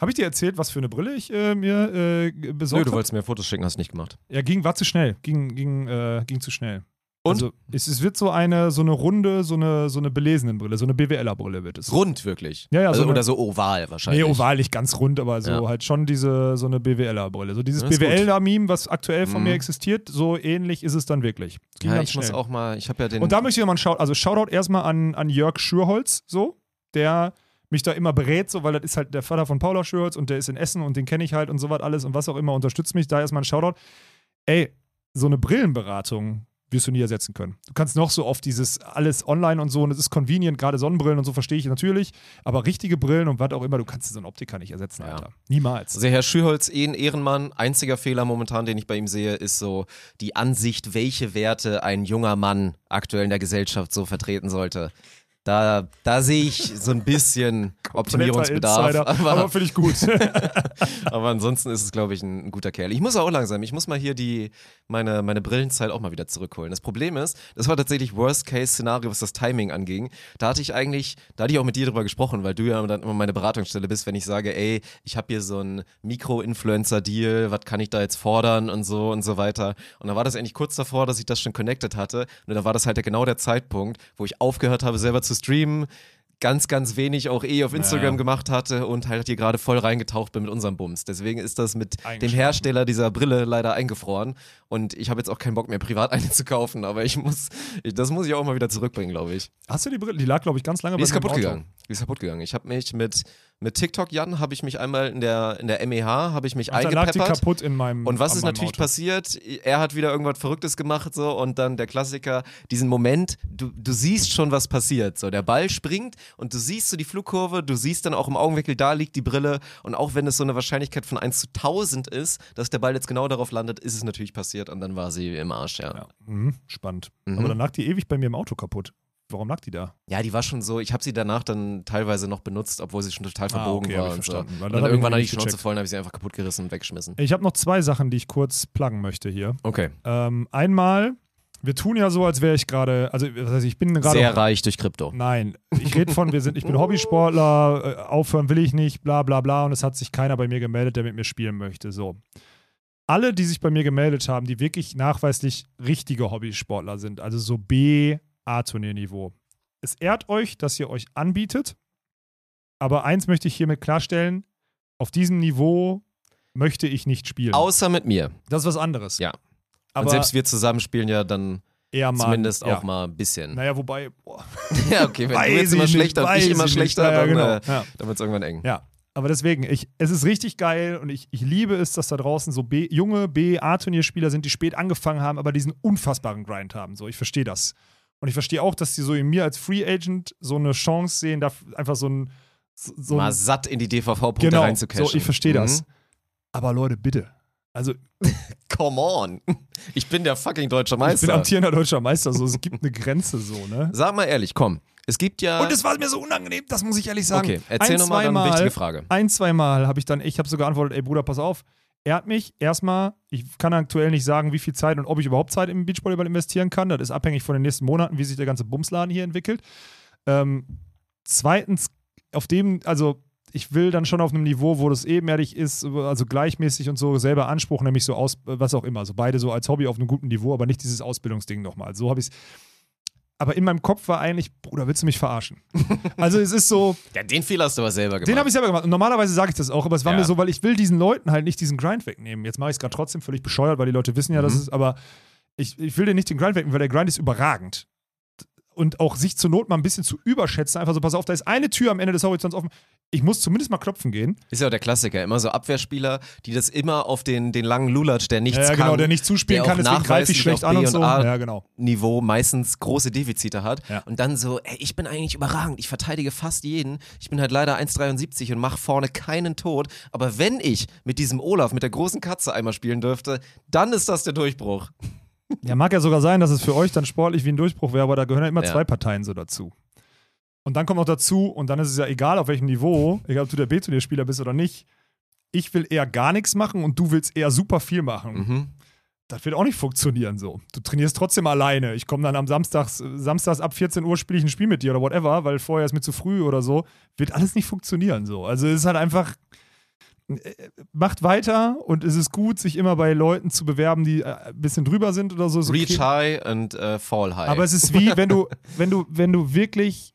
Habe ich dir erzählt, was für eine Brille ich äh, mir äh, g- Nö, besorgt du habe? wolltest mir Fotos schicken, hast nicht gemacht. Ja, ging, war zu schnell. Ging, ging, äh, ging zu schnell. Und? Also, es, es wird so eine, so eine runde, so eine, so eine Belesenenbrille, so eine BWLer-Brille wird es. Rund wirklich. Ja, ja, also, so eine- oder so oval wahrscheinlich. Nee, oval nicht ganz rund, aber so Ja. halt schon diese, so eine BWLer-Brille. So dieses. BWLer-Meme, was aktuell von Mhm. mir existiert, so ähnlich ist es dann wirklich. Ging Ja, ganz ich muss schnell. auch mal, ich habe ja den. Und da möchte ich nochmal einen Shoutout, also Shoutout erstmal an, an Jörg Schürholz, so, der mich da immer berät, so, weil das ist halt der Vater von Paula Schürholz und der ist in Essen und den kenne ich halt und so was alles und was auch immer, unterstützt mich, da erstmal ein Shoutout. Ey, so eine Brillenberatung wirst du nie ersetzen können. Du kannst noch so oft dieses alles online und so und es ist convenient, gerade Sonnenbrillen und so verstehe ich natürlich, aber richtige Brillen und was auch immer, du kannst so einen Optiker nicht ersetzen, Ja. Alter. Niemals. Also Herr Schüholz, eh ein Ehrenmann. Einziger Fehler momentan, den ich bei ihm sehe, ist so die Ansicht, welche Werte ein junger Mann aktuell in der Gesellschaft so vertreten sollte. Da, da sehe ich so ein bisschen Optimierungsbedarf. Aber, Aber, finde ich gut. aber ansonsten ist es, glaube ich, ein, ein guter Kerl. Ich muss auch langsam, ich muss mal hier die, meine, meine Brillenzeit auch mal wieder zurückholen. Das Problem ist, das war tatsächlich Worst-Case-Szenario, was das Timing anging. Da hatte ich eigentlich, da hatte ich auch mit dir drüber gesprochen, weil du ja dann immer meine Beratungsstelle bist, wenn ich sage, ey, ich habe hier so einen Mikro-Influencer-Deal, was kann ich da jetzt fordern und so und so weiter. Und dann war das eigentlich kurz davor, dass ich das schon connected hatte. Und dann war das halt genau der Zeitpunkt, wo ich aufgehört habe, selber zu streamen, ganz, ganz wenig auch eh auf Instagram Ja. gemacht hatte und halt hier gerade voll reingetaucht bin mit unserem Bums. Deswegen ist das mit dem. Hersteller dieser Brille leider eingefroren und ich habe jetzt auch keinen Bock mehr privat eine zu kaufen, aber ich muss, ich, das muss ich auch mal wieder zurückbringen, glaube ich. Hast du die Brille? Die lag, glaube ich, ganz lange Die ist mir im kaputt Auto. gegangen. Die ist kaputt gegangen. Ich habe mich mit, mit TikTok Jan habe ich mich einmal in der, in der MEH, habe ich mich Und dann lag die eingepeppert. kaputt in meinem Und was ist natürlich Auto. passiert? Er hat wieder irgendwas Verrücktes gemacht so und dann der Klassiker, diesen Moment, du, du siehst schon, was passiert. So, der Ball springt und du siehst so die Flugkurve, du siehst dann auch im Augenwinkel, da liegt die Brille und auch wenn es so eine Wahrscheinlichkeit von 1 zu 1000 ist, dass der Ball jetzt genau darauf landet, ist es natürlich passiert und dann war sie im Arsch, ja. Ja. Mhm, spannend. Mhm. Aber dann lag die ewig bei mir im Auto kaputt. Warum lag die da? Ja, die war schon so, ich habe sie danach dann teilweise noch benutzt, obwohl sie schon total verbogen Ah, okay, war und so. Und dann dann irgendwann hatte ich die Schnauze voll und habe ich sie einfach kaputt gerissen und weggeschmissen. Ich habe noch zwei Sachen, die ich kurz pluggen möchte hier. Okay. Ähm, einmal, wir tun ja so, als wäre ich gerade, also was heißt, ich bin gerade. Sehr reich durch Krypto. Nein, ich rede von, wir sind, ich bin Hobbysportler, äh, aufhören will ich nicht, bla bla bla, und es hat sich keiner bei mir gemeldet, der mit mir spielen möchte. So. Alle, die sich bei mir gemeldet haben, die wirklich nachweislich richtige Hobbysportler sind, also so B-A-Turnierniveau. Es ehrt euch, dass ihr euch anbietet, aber eins möchte ich hiermit klarstellen: auf diesem Niveau möchte ich nicht spielen. Außer mit mir. das ist was anderes. Ja. Aber und selbst wir zusammen spielen ja dann eher mal. zumindest ja. auch mal ein bisschen. Naja, wobei, boah, ja, okay, wenn du weiß jetzt immer schlechter und ich immer schlechter, nicht. Ja, dann, genau. äh, Ja. dann wird es irgendwann eng. Ja, aber deswegen, ich, es ist richtig geil und ich, ich liebe es, dass da draußen so B, junge B-A-Turnierspieler sind, die spät angefangen haben, aber diesen unfassbaren Grind haben. So, ich verstehe das. Und ich verstehe auch, dass die so in mir als Free Agent so eine Chance sehen, da einfach so ein. So Mal ein satt in die DVV-Punkte genau, reinzucashen. so, ich verstehe das. Mhm. Aber Leute, bitte. Also, Come on. Ich bin der fucking deutsche ich bin Meister. amtierender deutscher Meister, so, es gibt eine Grenze so, ne? Sag mal ehrlich, komm. Es gibt ja. Und es war mir so unangenehm, das muss ich ehrlich sagen. okay, erzähl nochmal eine zweimal- wichtige Frage. Ein, zwei Mal habe ich dann, ich habe so geantwortet, ey Bruder, pass auf. Er hat mich erstmal, ich kann aktuell nicht sagen, wie viel Zeit und ob ich überhaupt Zeit im Beachvolleyball investieren kann. Das ist abhängig von den nächsten Monaten, wie sich der ganze Bumsladen hier entwickelt. Ähm, zweitens, auf dem, also ich will dann schon auf einem Niveau, wo das ebenerdig ist, also gleichmäßig und so, selber Anspruch, nämlich so aus, was auch immer. Also beide so als Hobby auf einem guten Niveau, aber nicht dieses Ausbildungsding nochmal. So habe ich es. Aber in meinem Kopf war eigentlich, Bruder, willst du mich verarschen? also es ist so, Ja, den Fehler hast du aber selber gemacht. den habe ich selber gemacht. Und normalerweise sage ich das auch, aber es war Ja. mir so, weil ich will diesen Leuten halt nicht diesen Grind wegnehmen. Jetzt mache ich es gerade trotzdem völlig bescheuert, weil die Leute wissen ja, dass Mhm. es, aber ich, ich will dir nicht den Grind wegnehmen, weil der Grind ist überragend. Und auch sich zur Not mal ein bisschen zu überschätzen, einfach so, pass auf, da ist eine Tür am Ende des Horizonts offen. Ich muss zumindest mal klopfen gehen. Ist ja auch der Klassiker. Immer so Abwehrspieler, die das immer auf den, den langen Lulatsch, der nichts ja, genau, kann, der nicht zuspielen der kann, deswegen greife ich schlecht an B und so. A Ja, genau. Niveau meistens große Defizite hat Ja. und dann so, ey, ich bin eigentlich überragend, ich verteidige fast jeden, ich bin halt leider 1,73 und mache vorne keinen Tod, aber wenn ich mit diesem Olaf, mit der großen Katze einmal spielen dürfte, dann ist das der Durchbruch. Ja, mag ja sogar sein, dass es für euch dann sportlich wie ein Durchbruch wäre, aber da gehören ja immer Ja. zwei Parteien so dazu. Und dann kommt noch dazu, und dann ist es ja egal, auf welchem Niveau, egal ob du der B-Turnierspieler bist oder nicht, ich will eher gar nichts machen und du willst eher super viel machen. Mhm. das wird auch nicht funktionieren so. Du trainierst trotzdem alleine. Ich komme dann am Samstag, samstags ab 14 Uhr spiele ich ein Spiel mit dir oder whatever, weil vorher ist mir zu früh oder so. Wird alles nicht funktionieren so. Also es ist halt einfach, äh, macht weiter und es ist gut, sich immer bei Leuten zu bewerben, die äh, ein bisschen drüber sind oder so. Ist okay. Reach high und äh, fall high. Aber es ist wie, wenn du, wenn du, wenn du wirklich,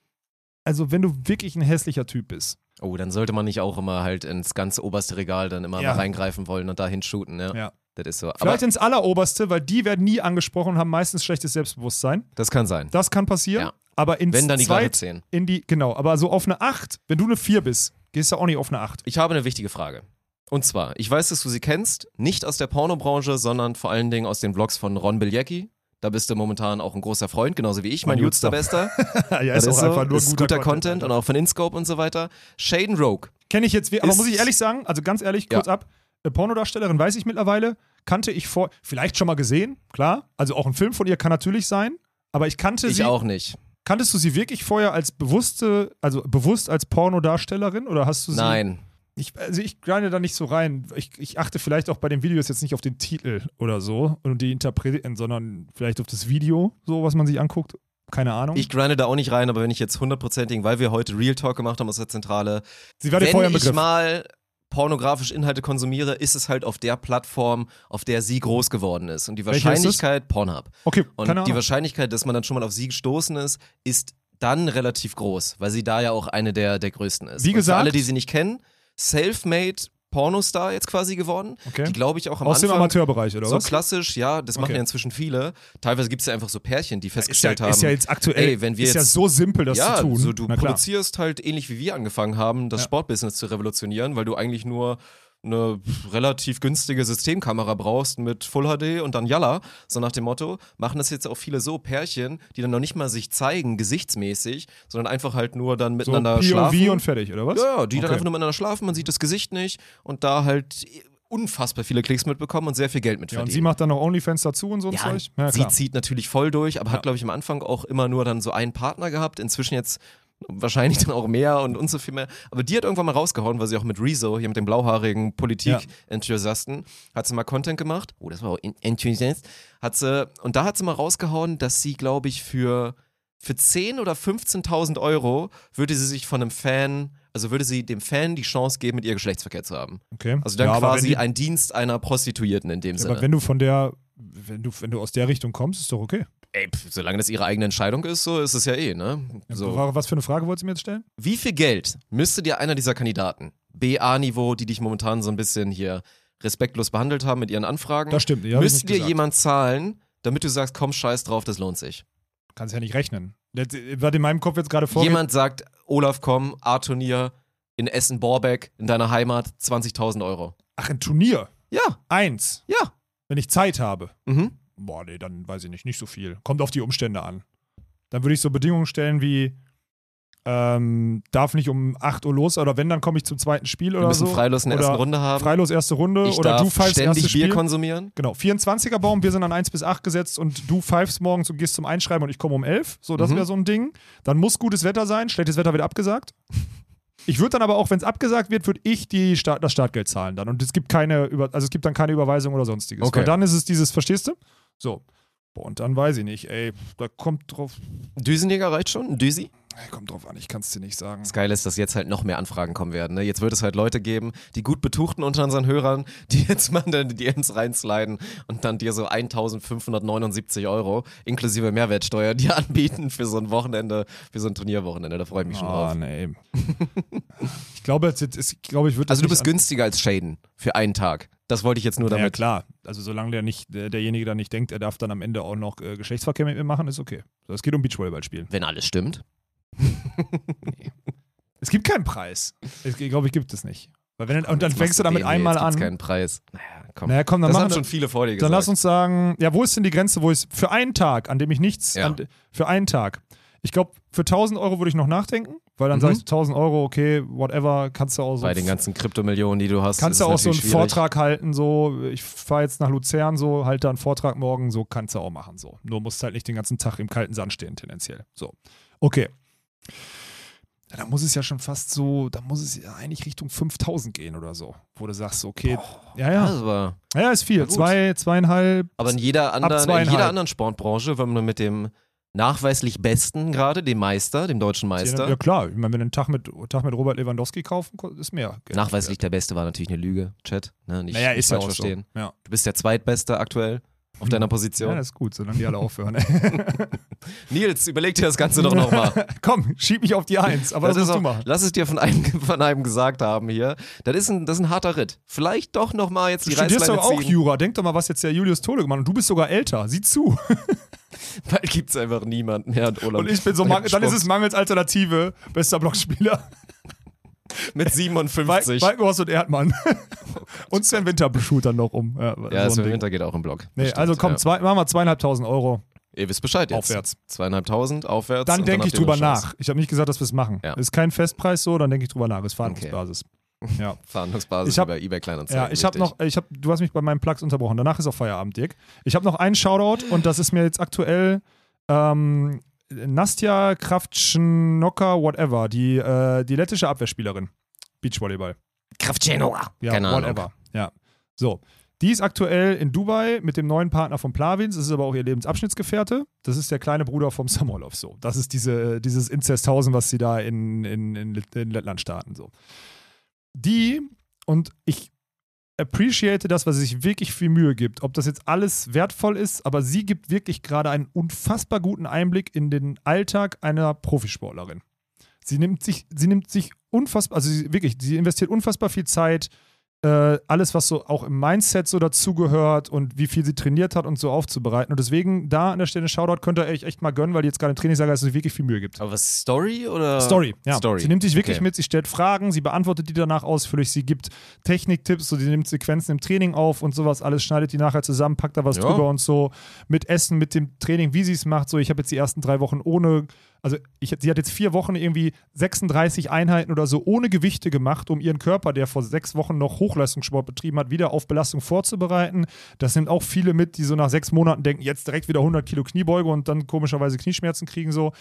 also wenn du wirklich ein hässlicher Typ bist. oh, dann sollte man nicht auch immer halt ins ganz oberste Regal dann immer Ja. reingreifen wollen und dahin shooten, ja. Ja. Das ist so. Aber Vielleicht ins Alleroberste, weil die werden nie angesprochen und haben meistens schlechtes Selbstbewusstsein. das kann sein. Das kann passieren. Ja. Aber ins Wenn dann die zweit, 10. in die, genau, aber so auf eine 8, wenn du eine 4 bist, gehst du auch nicht auf eine 8. Ich habe eine wichtige Frage. Und zwar, ich weiß, dass du sie kennst, nicht aus der Pornobranche, sondern vor allen Dingen aus den Vlogs von Ron Bilecki. Da bist du momentan auch ein großer Freund, genauso wie ich, mein Jutster Bester. ja, Das ist, so, ist guter, Content, und auch von InScope und so weiter. Shaden Rogue. Kenne ich jetzt, aber Ist- muss ich ehrlich sagen, also ganz ehrlich, Ja. kurz ab, äh, Pornodarstellerin weiß ich mittlerweile, kannte ich vor, vielleicht schon mal gesehen, klar, also auch ein Film von ihr kann natürlich sein, aber ich kannte Ich sie, auch nicht. kanntest du sie wirklich vorher als bewusste, also bewusst als Pornodarstellerin oder hast du sie? Nein. Ich, also ich grinde da nicht so rein. Ich, ich achte vielleicht auch bei den Videos jetzt nicht auf den Titel oder so und die Interpreten, sondern vielleicht auf das Video, so was man sich anguckt. Keine Ahnung. Ich grinde da auch nicht rein, aber wenn ich jetzt hundertprozentigen, weil wir heute Real Talk gemacht haben aus der Zentrale, sie war wenn ich mal pornografisch Inhalte konsumiere, ist es halt auf der Plattform, auf der sie groß geworden ist. Und die? Wahrscheinlichkeit, Pornhub. Okay, Und keine die Ahnung. Wahrscheinlichkeit, dass man dann schon mal auf sie gestoßen ist, ist dann relativ groß, weil sie da ja auch eine der, der größten ist. Wie gesagt- Für alle, die sie nicht kennen, self-made Pornostar jetzt quasi geworden. Okay. Die glaube ich auch am Aus dem Anfang Amateurbereich, oder so was? klassisch, ja, das machen Okay. ja inzwischen viele. Teilweise gibt es ja einfach so Pärchen, die Ist ja, festgestellt haben. ist ja jetzt aktuell, ey, wenn wir ist ja jetzt- so simpel, das ja, zu tun. so du produzierst halt ähnlich wie wir angefangen haben, das Ja. Sportbusiness zu revolutionieren, weil du eigentlich nur eine relativ günstige Systemkamera brauchst mit Full HD und dann Yalla, so nach dem Motto, machen das jetzt auch viele so Pärchen, die dann noch nicht mal sich zeigen, gesichtsmäßig, sondern einfach halt nur dann So miteinander POV schlafen. und fertig, oder was? ja, die dann Okay. einfach nur miteinander schlafen, man sieht das Gesicht nicht und da halt unfassbar viele Klicks mitbekommen und sehr viel Geld Ja, und mitverdienen. sie macht dann noch Onlyfans dazu und so ein Ja, Zeug? Ja, sie zieht natürlich voll durch, aber Ja. hat, glaube ich, am Anfang auch immer nur dann so einen Partner gehabt. Inzwischen jetzt wahrscheinlich dann auch mehr und uns so viel mehr. Aber die hat irgendwann mal rausgehauen, weil sie auch mit Rezo, hier mit dem blauhaarigen Politik-Enthusiasten, hat sie mal Content gemacht. Oh, das war auch Enthusiast. Hat sie, und da hat sie mal rausgehauen, dass sie, glaube ich, für, für 10.000 oder 15.000 Euro würde sie sich von einem Fan, also würde sie dem Fan die Chance geben, mit ihr Geschlechtsverkehr zu haben. Okay. Also dann ja, quasi die, ein Dienst einer Prostituierten in dem Sinne. Aber wenn du von der, wenn du, wenn du aus der Richtung kommst, ist doch okay. Ey, pf, solange das ihre eigene Entscheidung ist, so ist es ja eh, ne? So. Was für eine Frage wolltest du mir jetzt stellen? Wie viel Geld müsste dir einer dieser Kandidaten, BA-Niveau, die dich momentan so ein bisschen hier respektlos behandelt haben mit ihren Anfragen, Das stimmt. Ja, müsste dir gesagt. jemand zahlen, damit du sagst, komm, scheiß drauf, das lohnt sich? Kannst ja nicht rechnen. Das war in meinem Kopf jetzt gerade vor. Jemand sagt, Olaf, komm, A-Turnier in Essen-Borbeck, in deiner Heimat, 20.000 Euro. Ach, ein Turnier. Ja, Eins. ja. Wenn ich Zeit habe. Mhm. Boah, nee, dann weiß ich nicht, nicht so viel. Kommt auf die Umstände an. Dann würde ich so Bedingungen stellen wie, ähm, darf nicht um 8 Uhr los oder wenn, dann komme ich zum zweiten Spiel Wir oder müssen so. Freilos in der ersten Runde haben. Freilos erste Runde ich oder du pfeifst ständig Bier Spiel. konsumieren. Genau, 24er Baum, wir sind an 1 bis 8 gesetzt und du pfeifst morgens und gehst zum Einschreiben und ich komme um 11. So, das Mhm. wäre so ein Ding. Dann muss gutes Wetter sein, schlechtes Wetter wird abgesagt. Ich würde dann aber auch, wenn es abgesagt wird, würde ich die Start, das Startgeld zahlen dann. Und es gibt keine, Über also es gibt dann keine Überweisung oder sonstiges. Okay. Weil dann ist es dieses, verstehst du? So. Boah, und dann weiß ich nicht, ey, da kommt drauf, Düsenjäger reicht schon? Düsi? kommt drauf an, ich kann es dir nicht sagen. Das Geile ist, dass jetzt halt noch mehr Anfragen kommen werden. Ne? Jetzt wird es halt Leute geben, die gut betuchten unter unseren Hörern, die jetzt mal in die DMs reinsliden und dann dir so 1579 Euro inklusive Mehrwertsteuer dir anbieten für so ein Wochenende, für so ein Turnierwochenende. Da freue ich mich schon Ah, drauf. nee. ich glaube, es ist, ich glaube, ich würde Also du bist günstiger als Shaden für einen Tag. Das wollte ich jetzt nur Ja, damit. klar. Also solange der nicht, der, derjenige da nicht denkt, er darf dann am Ende auch noch äh, Geschlechtsverkehr mit mir machen, ist okay. So, es geht um Beachvolleyball spielen. Wenn alles stimmt. Es gibt keinen Preis. Ich glaube, ich gibt es nicht. Weil wenn, und dann fängst du damit einmal an. gibt's keinen Preis. Naja, komm. Naja, komm, dann das haben wir- schon viele vor dir Dann gesagt. lass uns sagen, ja, wo ist denn die Grenze, wo ich für einen Tag, an dem ich nichts, Ja. an, für einen Tag. Ich glaube, für 1000 Euro würde ich noch nachdenken, weil dann Mhm. sagst du 1000 Euro, okay, whatever, kannst du auch so. Bei den ganzen Kryptomillionen, die du hast, kannst du auch so einen schwierig. Vortrag halten, so, ich fahre jetzt nach Luzern, so, halte da einen Vortrag morgen, so kannst du auch machen, so. Nur musst halt nicht den ganzen Tag im kalten Sand stehen, tendenziell. So. Okay. Ja, da muss es ja schon fast so, da muss es ja eigentlich Richtung 5000 gehen oder so, wo du sagst, okay, ja, ja, Das war, ja, ist viel, zwei, zweieinhalb, aber in jeder, anderen, in jeder anderen Sportbranche, wenn man mit dem nachweislich Besten gerade, dem Meister, dem deutschen Meister, ja klar, ich meine, wenn du einen Tag mit, Tag mit Robert Lewandowski kaufen, ist mehr. Geld nachweislich der Beste war natürlich eine Lüge, Chat. Ne? Nicht, Naja, nicht ist ja falsch auch verstehen. so. Ja. Du bist der Zweitbeste aktuell auf deiner ja, Position. das ist gut, solange die alle aufhören. Nils, überleg dir das Ganze doch nochmal. Komm, schieb mich auf die Eins, aber das, ist musst auch, du machen. lass es dir von einem, von einem gesagt haben hier. Das ist ein, das ist ein harter Ritt. Vielleicht doch nochmal jetzt Du die studierst Reißleine doch auch ziehen. Jura. Denk doch mal, was jetzt der Julius Tole gemacht hat. Und du bist sogar älter. Sieh zu. Bald gibt es einfach niemanden mehr. Und, Urlaub. Und ich bin so, dann ist es mangels Alternative. Bester Blockspieler. mit Wal- 57. Walkenhorst und Erdmann. und Sven Winter beschult dann noch um. Ja, ja, so Ding. Winter geht auch im Block. Nee, Bestimmt, also komm, ja. zwei, machen wir zweieinhalbtausend Euro. Ihr wisst Bescheid jetzt. Aufwärts. Zweieinhalbtausend aufwärts. Dann denke ich drüber nach. Ich habe nicht gesagt, dass wir es machen. Ja. Ist kein Festpreis so, dann denke ich drüber nach. Ist Verhandlungsbasis. Ja. Verhandlungsbasis Ich hab- über eBay Kleinanzeigen. Ja, ich habe noch, ich hab, du hast mich bei meinen Plugs unterbrochen. Danach ist auch Feierabend, Dirk. Ich habe noch einen Shoutout und das ist mir jetzt aktuell ähm, Nastja Kraftschnocker, whatever, die, äh, die lettische Abwehrspielerin. Beachvolleyball. Kravchenova. Ja, Keine Ahnung. whatever. Ja. So. Die ist aktuell in Dubai mit dem neuen Partner von Plavins. Das ist aber auch ihr Lebensabschnittsgefährte. Das ist der kleine Bruder vom Samolov. So. Das ist diese, dieses Inzesthausen, was sie da in, in, in, in Lettland starten. So. Die, und ich appreciate das, was sie sich wirklich viel Mühe gibt. Ob das jetzt alles wertvoll ist, aber sie gibt wirklich gerade einen unfassbar guten Einblick in den Alltag einer Profisportlerin. Sie nimmt sich, sie nimmt sich unfassbar, also sie, wirklich, sie investiert unfassbar viel Zeit, äh, alles, was so auch im Mindset so dazugehört und wie viel sie trainiert hat und so aufzubereiten. Und deswegen da an der Stelle Shoutout könnt ihr euch echt mal gönnen, weil die jetzt gerade im Trainingslager ist, dass sie wirklich viel Mühe gibt. Aber was, Story oder? Story, ja. Story. Sie nimmt dich wirklich Okay. mit, sie stellt Fragen, sie beantwortet die danach ausführlich, sie gibt Techniktipps, so sie nimmt Sequenzen im Training auf und sowas, alles schneidet die nachher zusammen, packt da was Ja. drüber und so. Mit Essen, mit dem Training, wie sie es macht. So, ich habe jetzt die ersten drei Wochen ohne, also ich, sie hat jetzt vier Wochen irgendwie 36 Einheiten oder so ohne Gewichte gemacht, um ihren Körper, der vor sechs Wochen noch Hochleistungssport betrieben hat, wieder auf Belastung vorzubereiten. Das sind auch viele mit, die so nach sechs Monaten denken, jetzt direkt wieder 100 Kilo Kniebeuge und dann komischerweise Knieschmerzen kriegen so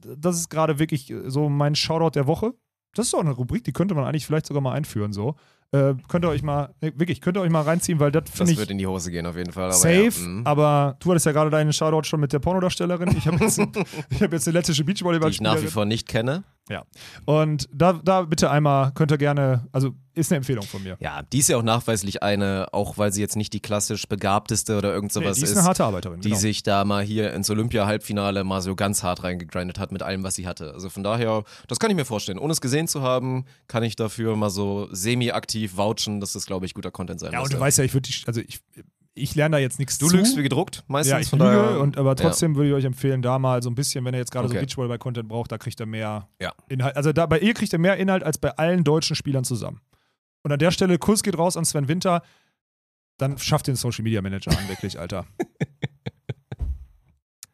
das ist gerade wirklich äh, so mein Shoutout der Woche. Das ist doch eine Rubrik, die könnte man eigentlich vielleicht sogar mal einführen. So. Äh, könnt ihr euch mal, wirklich, könnt ihr euch mal reinziehen, weil das Das finde ich wird in die Hose gehen auf jeden Fall. Aber safe. Ja, mhm. aber du hattest ja gerade deinen Shoutout schon mit der Pornodarstellerin. Ich habe jetzt, ich hab jetzt eine lettische die ich nach wie vor nicht kenne. Und da, da bitte einmal, könnt ihr gerne, also ist eine Empfehlung von mir. Ja, die ist ja auch nachweislich eine, auch weil sie jetzt nicht die klassisch begabteste oder irgend Nee, sowas die ist, ist, eine harte Arbeiterin. die genau. sich da mal hier ins Olympia-Halbfinale mal so ganz hart reingegrindet hat mit allem, was sie hatte. Also von daher, das kann ich mir vorstellen. Ohne es gesehen zu haben, kann ich dafür mal so semi-aktiv vouchen, dass das, glaube ich, guter Content sein ja, und du weißt ja, ich würde, also ich, ich lerne da jetzt nichts Du zu. lügst wie gedruckt, meistens. Ja, ich von lüge, daher, und, aber trotzdem würde ich euch empfehlen, da mal so ein bisschen, wenn ihr jetzt gerade Okay. so Beachvolleyball-Content braucht, da kriegt ihr mehr Ja. Inhalt. Also da, bei ihr kriegt ihr mehr Inhalt als bei allen deutschen Spielern zusammen. Und an der Stelle, Kuss geht raus an Sven Winter, dann schafft den Social Media Manager an, wirklich, Alter.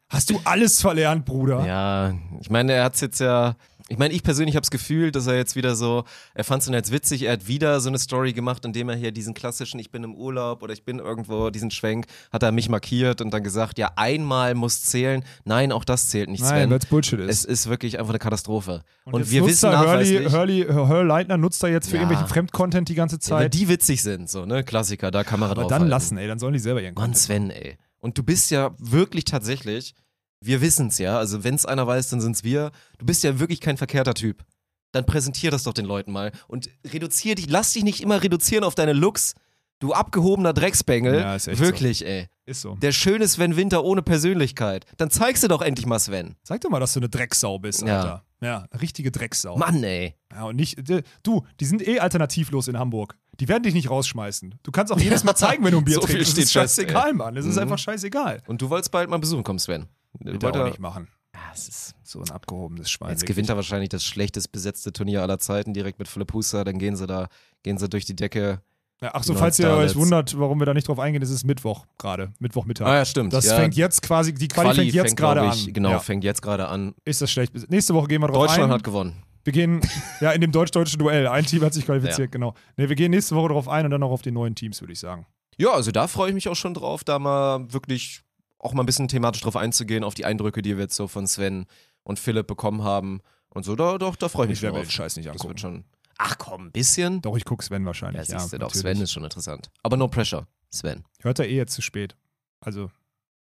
Hast du alles verlernt, Bruder? Ja, ich meine, er hat es jetzt ja. Ich meine, ich persönlich habe das Gefühl, dass er jetzt wieder so, er fand es dann jetzt witzig, er hat wieder so eine Story gemacht, indem er hier diesen klassischen, ich bin im Urlaub oder ich bin irgendwo, diesen Schwenk, hat er mich markiert und dann gesagt, ja, einmal muss zählen. Nein, auch das zählt nicht, Nein, weil es Bullshit ist. Es ist wirklich einfach eine Katastrophe. Und, jetzt wir wissen Hurley, nachweislich, Hurley, Hurley Leitner nutzt er jetzt für Ja. irgendwelchen Fremdcontent die ganze ja, wenn Zeit. die witzig sind, so, ne, Klassiker, da Kamera aber drauf dann halten. lassen, ey, dann sollen die selber ihren Mann, Content Sven, ey. Und du bist ja wirklich tatsächlich, wir wissen es ja, also wenn es einer weiß, dann sind es wir. Du bist ja wirklich kein verkehrter Typ. Dann präsentier das doch den Leuten mal und reduzier dich, lass dich nicht immer reduzieren auf deine Looks. Du abgehobener Drecksbengel. Ja, ist echt wirklich, ey. Ist so. Der schöne Sven Winter ohne Persönlichkeit. Dann zeigst du doch endlich mal Sven. Sag doch mal, dass du eine Drecksau bist, Ja. Alter. Ja, richtige Drecksau. Mann, ey. Ja, und nicht, d- du, die sind eh alternativlos in Hamburg. Die werden dich nicht rausschmeißen. Du kannst auch jedes Mal zeigen, wenn du ein Bier So viel trinkst. Das ist scheißegal. Mann. Es ist Mhm. einfach scheißegal. Und du wolltest bald mal besuchen kommen, Sven. Wird er auch nicht machen. Ja, es ist So ein abgehobenes Schwein. Jetzt wirklich. gewinnt er wahrscheinlich das schlechtest besetzte Turnier aller Zeiten direkt mit Philipp Huster. Dann gehen sie da, gehen sie durch die Decke. Ja, ach so, falls ihr euch wundert, warum wir da nicht drauf eingehen, es ist Mittwoch gerade. Mittwochmittag. Ah ja, stimmt. Das ja, fängt jetzt quasi, die Quali, fängt jetzt gerade an. Genau, Ja. fängt jetzt gerade an. Ist das schlecht? Nächste Woche gehen wir drauf Deutschland ein. hat gewonnen. Wir gehen, ja, in dem deutsch-deutschen Duell. Ein Team hat sich qualifiziert, genau. Ne, wir gehen nächste Woche drauf ein und dann noch auf die neuen Teams, würde ich sagen. Ja, also da freue ich mich auch schon drauf, da mal wirklich auch mal ein bisschen thematisch drauf einzugehen, auf die Eindrücke, die wir jetzt so von Sven und Philipp bekommen haben. Und so, da, doch, da freue ich mich Ich werde schon mir den drauf. Scheiß nicht Das angucken. wird schon. Ach komm, ein bisschen. Doch, ich gucke Sven wahrscheinlich. Ja, Ja, siehst du doch. Sven ist schon interessant. Aber no pressure, Sven. Hört er eh jetzt zu spät. Also,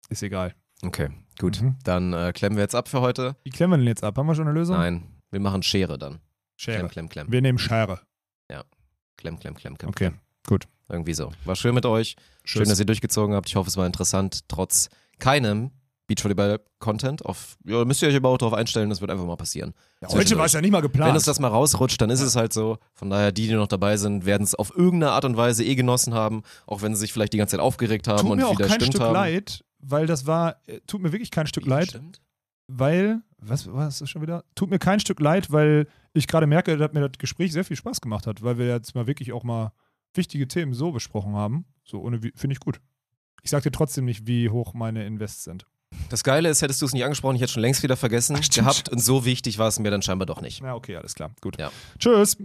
ist egal. Okay, gut. Mhm. Dann äh, klemmen wir jetzt ab für heute. Wie klemmen wir denn jetzt ab? Haben wir schon eine Lösung? Nein, wir machen Schere dann. Schere. Klemm, klemm, klemm. Wir nehmen Schere. Klemm, klemm, klemm, klemm. Okay, gut. Irgendwie so. War schön mit euch. Schön, Tschüss. dass ihr durchgezogen habt. Ich hoffe, es war interessant, trotz keinem Beachvolleyball-Content. Auf, ja, müsst ihr euch aber auch darauf einstellen, das wird einfach mal passieren. Ja, heute war es ja nicht mal geplant. Wenn uns das mal rausrutscht, dann ist es halt so. Von daher, die, die noch dabei sind, werden es auf irgendeine Art und Weise eh genossen haben, auch wenn sie sich vielleicht die ganze Zeit aufgeregt haben tut und mir auch wieder kein Stück haben. leid, weil das war, äh, tut mir wirklich kein Stück Wie, leid, Stimmt? weil, was war das schon wieder? Tut mir kein Stück leid, weil ich gerade merke, dass mir das Gespräch sehr viel Spaß gemacht hat, weil wir jetzt mal wirklich auch mal wichtige Themen so besprochen haben. So ohne, wie- finde ich gut. Ich sag dir trotzdem nicht, wie hoch meine Invests sind. Das Geile ist, hättest du es nicht angesprochen, ich hätte schon längst wieder vergessen Ach, gehabt und so wichtig war es mir dann scheinbar doch nicht. Ja, okay, alles klar. Gut. Ja. Tschüss.